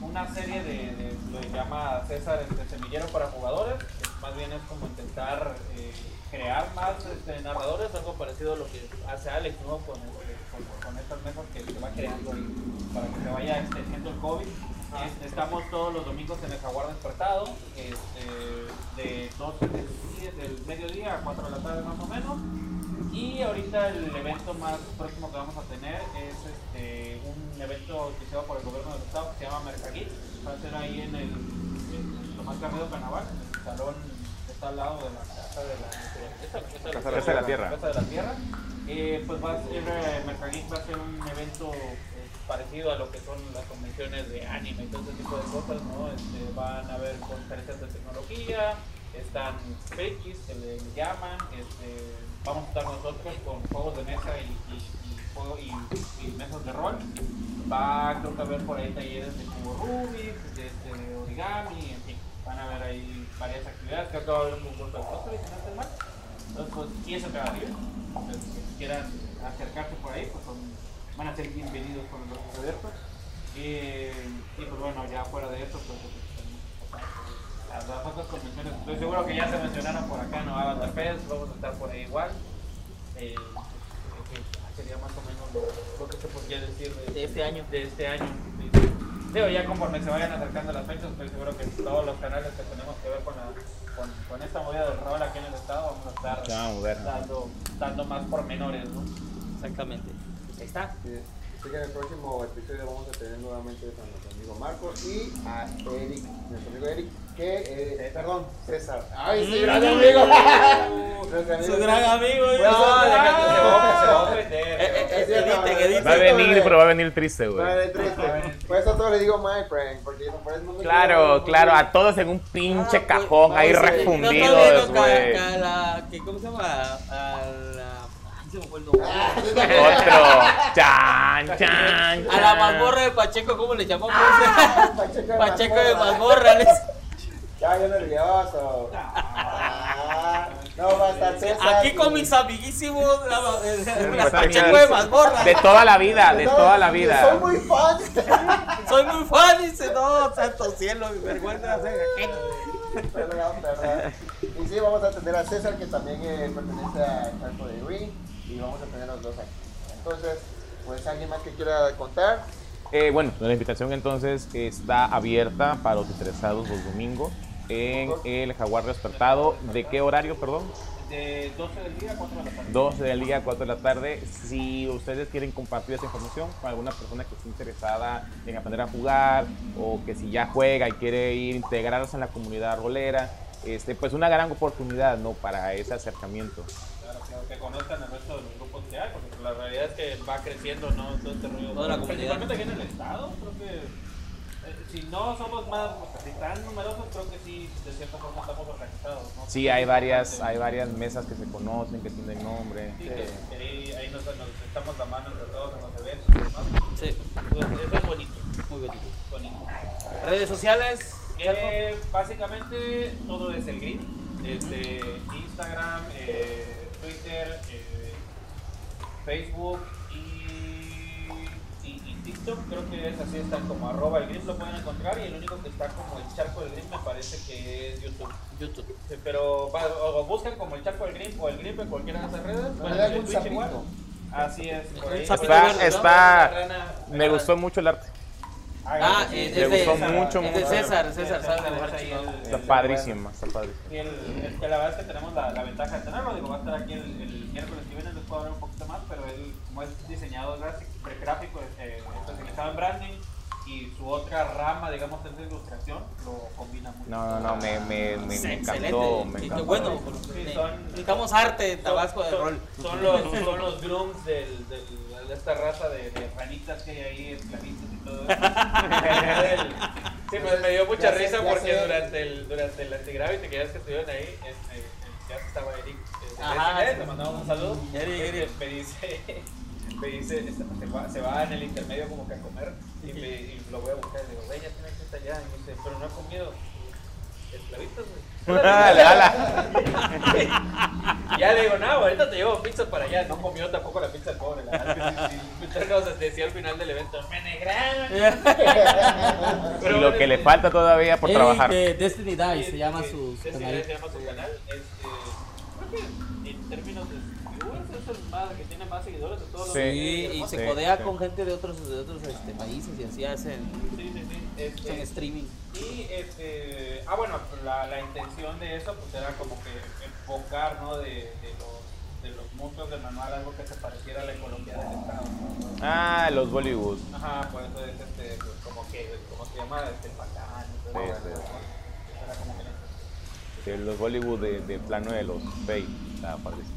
una serie de, de- lo que llama César este, Semillero para jugadores, más bien es como intentar eh, crear más este, narradores, algo parecido a lo que hace Alex ¿no? con, este, con, con estas mesas que se va creando ahí para que se vaya extendiendo el COVID. Este, estamos todos los domingos en el Jaguar Despertado, este, de 12 del, del mediodía a 4 de la tarde más o menos. Y ahorita el evento más próximo que vamos a tener es este, un evento auspiciado por el gobierno del estado que se llama Mercaguit. Va a ser ahí en el, en Tomás Garrido Carnaval, en el salón que está al lado de la casa de la esa- esa- Casa de la Tierra. Casa de la Tierra. Eh, pues va a ser, eh, va a ser un evento eh, parecido a lo que son las convenciones de anime y todo ese tipo de cosas, ¿no? Este, van a haber conferencias de tecnología, están frikis que le llaman, este, vamos a estar nosotros con juegos de mesa y, y, y, juego- y- y mesas de rol. Va, creo que a haber por ahí talleres de cubo Rubik, de, de origami, en fin. Van a haber ahí varias actividades. Creo que va a haber un concurso de cosplay, si no estoy mal. Entonces, pues, y eso queda bien. Entonces, si quieran acercarse por ahí, pues son, van a ser bienvenidos con los abiertos. Y, y pues bueno, ya fuera de eso, pues las, otras convenciones, estoy seguro que ya se mencionaron por acá, ¿no? Avatar Fest, vamos a estar por ahí igual. Eh, que sería más o menos lo, lo que se podría decir de, De este año. De este año. Digo, ya conforme se vayan acercando las fechas, estoy seguro que todos los canales que tenemos que ver con, la, con, con esta movida del rol aquí en el estado vamos a estar van a mover. dando, dando más pormenores, ¿no? Exactamente. Ahí está. Sí. Así que en el próximo episodio vamos a tener nuevamente a nuestro amigo Marco y a Eric, nuestro amigo Eric, que, eh, perdón, César. ¡Ay, sí, gran amigo! Su gran amigo. Pues, No, ah, déjate, se va- se va a ofender. Eh, eh. Va a venir, pero va a venir triste, güey. Vale, triste. Por eso todo le digo my friend, porque no, por eso no me Claro, claro, a todos en un pinche Ah, pues, cajón ahí sí, refundidos, güey. ¿Cómo se llama? A la. Ay, se me fue el nombre. Ah, Otro. Chan, chan. A la mazmorra de Pacheco, ¿cómo le llamamos? Pacheco de Pacheco de mazmorra. mazmorra. les- Ya, yo nervioso. Ah, no va a estar César. Aquí con mis amiguísimos, la, Pacheco de mazmorra. De toda la vida, de toda la Soy vida. muy fan. Soy muy fan, dice, no, santo cielo, mi vergüenza hacer. Y sí, vamos a tener a César, que también eh, pertenece al cuerpo de Green, y vamos a tener los dos aquí. Entonces, pues, ¿alguien más que quiera contar? Eh, bueno, la invitación entonces está abierta para los interesados los domingos en el Jaguar Despertado. ¿De qué horario, perdón? De 12 del día a 4 de la tarde. 12 del día, 4 de la tarde. Si ustedes quieren compartir esa información con alguna persona que esté interesada en aprender a jugar o que si ya juega y quiere ir integrarse en la comunidad rolera, este, pues una gran oportunidad ¿no? para ese acercamiento. Que conozcan el resto de los grupos que hay, porque la realidad es que va creciendo, ¿no? Todo este rollo. Toda la comunidad. Principalmente aquí en el estado, creo que eh, si no somos más, así tan numerosos, creo que sí, de cierta forma estamos organizados, ¿no? Sí, hay varias, hay varias mesas que se conocen, que tienen nombre. Sí, que, que ahí, ahí nos, nos echamos la mano entre todos en los eventos demás. Sí, Entonces, eso es bonito, muy bonito. bonito. Redes sociales, Eh, básicamente todo es el green, desde Instagram, eh, Twitter, eh, Facebook y, y- y TikTok, creo que es así, están como arroba el green, lo pueden encontrar y el único que está como el charco del green me parece que es YouTube. YouTube. Sí, Pero va- o, o buscan como el charco del green o el green en cualquiera de esas redes. No, bueno, algún Twitch igual. Así es. por ahí. Está, me gustó mucho el arte. Ah, sí, es de- gustó César. mucho, es de mucho. César, César, Está el- padrísima, está padrísima. Y el, el- que la verdad es que tenemos la, la ventaja de tenerlo, digo, va a estar aquí el, el miércoles que viene, les puedo hablar un poquito más, pero él, como es diseñador gráfico, gráfico eh, especializado en branding, y su otra rama, digamos, es de ilustración, lo combina mucho. No, no, no, me, me, me, encantó, me Y bueno, Sí, son- necesitamos arte Tabasco de son, rol. Son los, son los grooms del, del, de esta raza de, de ranitas que hay ahí, esclavitos y todo eso. sí, me, me dio mucha Ya risa ya porque sé. durante el, durante el Antigravity, que ya que estuvieron ahí, este, ya estaba Eric. eh, Ajá, le mandamos un saludo. Eric, Este, Eric. Me dice, me dice, este, se va, se va en el intermedio como que a comer y, me, y lo voy a buscar y le digo, güey, ya tienes que estar allá. Y me dice, pero no he comido. Esclavitos, güey. Dale, ala. Ya le digo, no, ahorita te llevo pizza para allá. No comió tampoco la pizza el pobre. La verdad nos decía al final del evento, me negraron. Y lo que le falta todavía por Eric trabajar. de Destiny Die se llama Eh, su, Destiny canal. se llama su canal. Este, creo que en términos de el más, que tiene más seguidores de todos los Sí. Sí, y Sí, se sí, codea sí. con gente de otros, de otros este, países y así hacen, Sí, sí, sí. hacen Este, streaming. Y este, ah bueno, la, la intención de eso pues era como que enfocar, ¿no? De, de los de los mundos del manual algo que se pareciera a la ecología del estado. ¿no? Ah, los Bollywood. Ajá, por eso es este, pues, como que, ¿cómo se llama? Este, Sí, sí. ¿no? Era como que la- Sí, los Bollywood de, de plano de los Fey. Está padrísimo.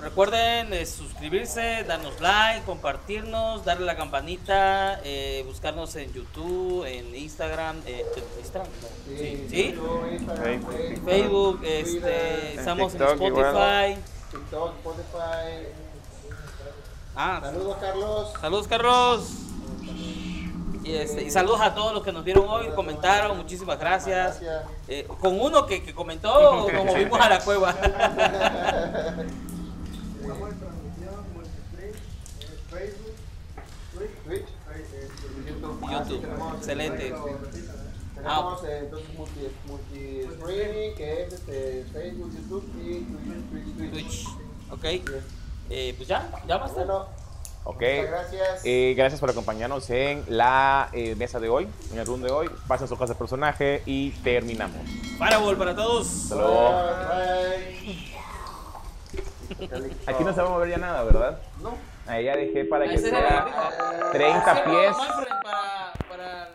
Recuerden eh, suscribirse, darnos like, compartirnos, darle la campanita, eh, buscarnos en YouTube, en Instagram, eh, Instagram, no. Sí, ¿Sí? YouTube, Instagram, Facebook, Facebook, este, En estamos en TikTok. Spotify, TikTok, Spotify. Ah, Saludos, Carlos. saludos Carlos. Y, este, y saludos a todos los que nos vieron hoy, comentaron, muchísimas gracias. Gracias. Eh, con uno que, que comentó, nos movimos a la cueva. YouTube. YouTube. Ah, sí, tenemos- Excelente. Tenemos eh, entonces multi, multi streaming que es este, Facebook, YouTube y Twitch. Twitch. Ok. Eh, pues ya, ya basta. Ok. muchas gracias. Eh, gracias por acompañarnos en la eh, mesa de hoy, en el room de hoy. Pasen sus cosas de personaje y terminamos. Fireball para todos. Hasta luego. Bye. Aquí no se va a mover ya nada, ¿verdad? No. Ahí ya dejé para que sea rifa. 30 Ese pies. friend, para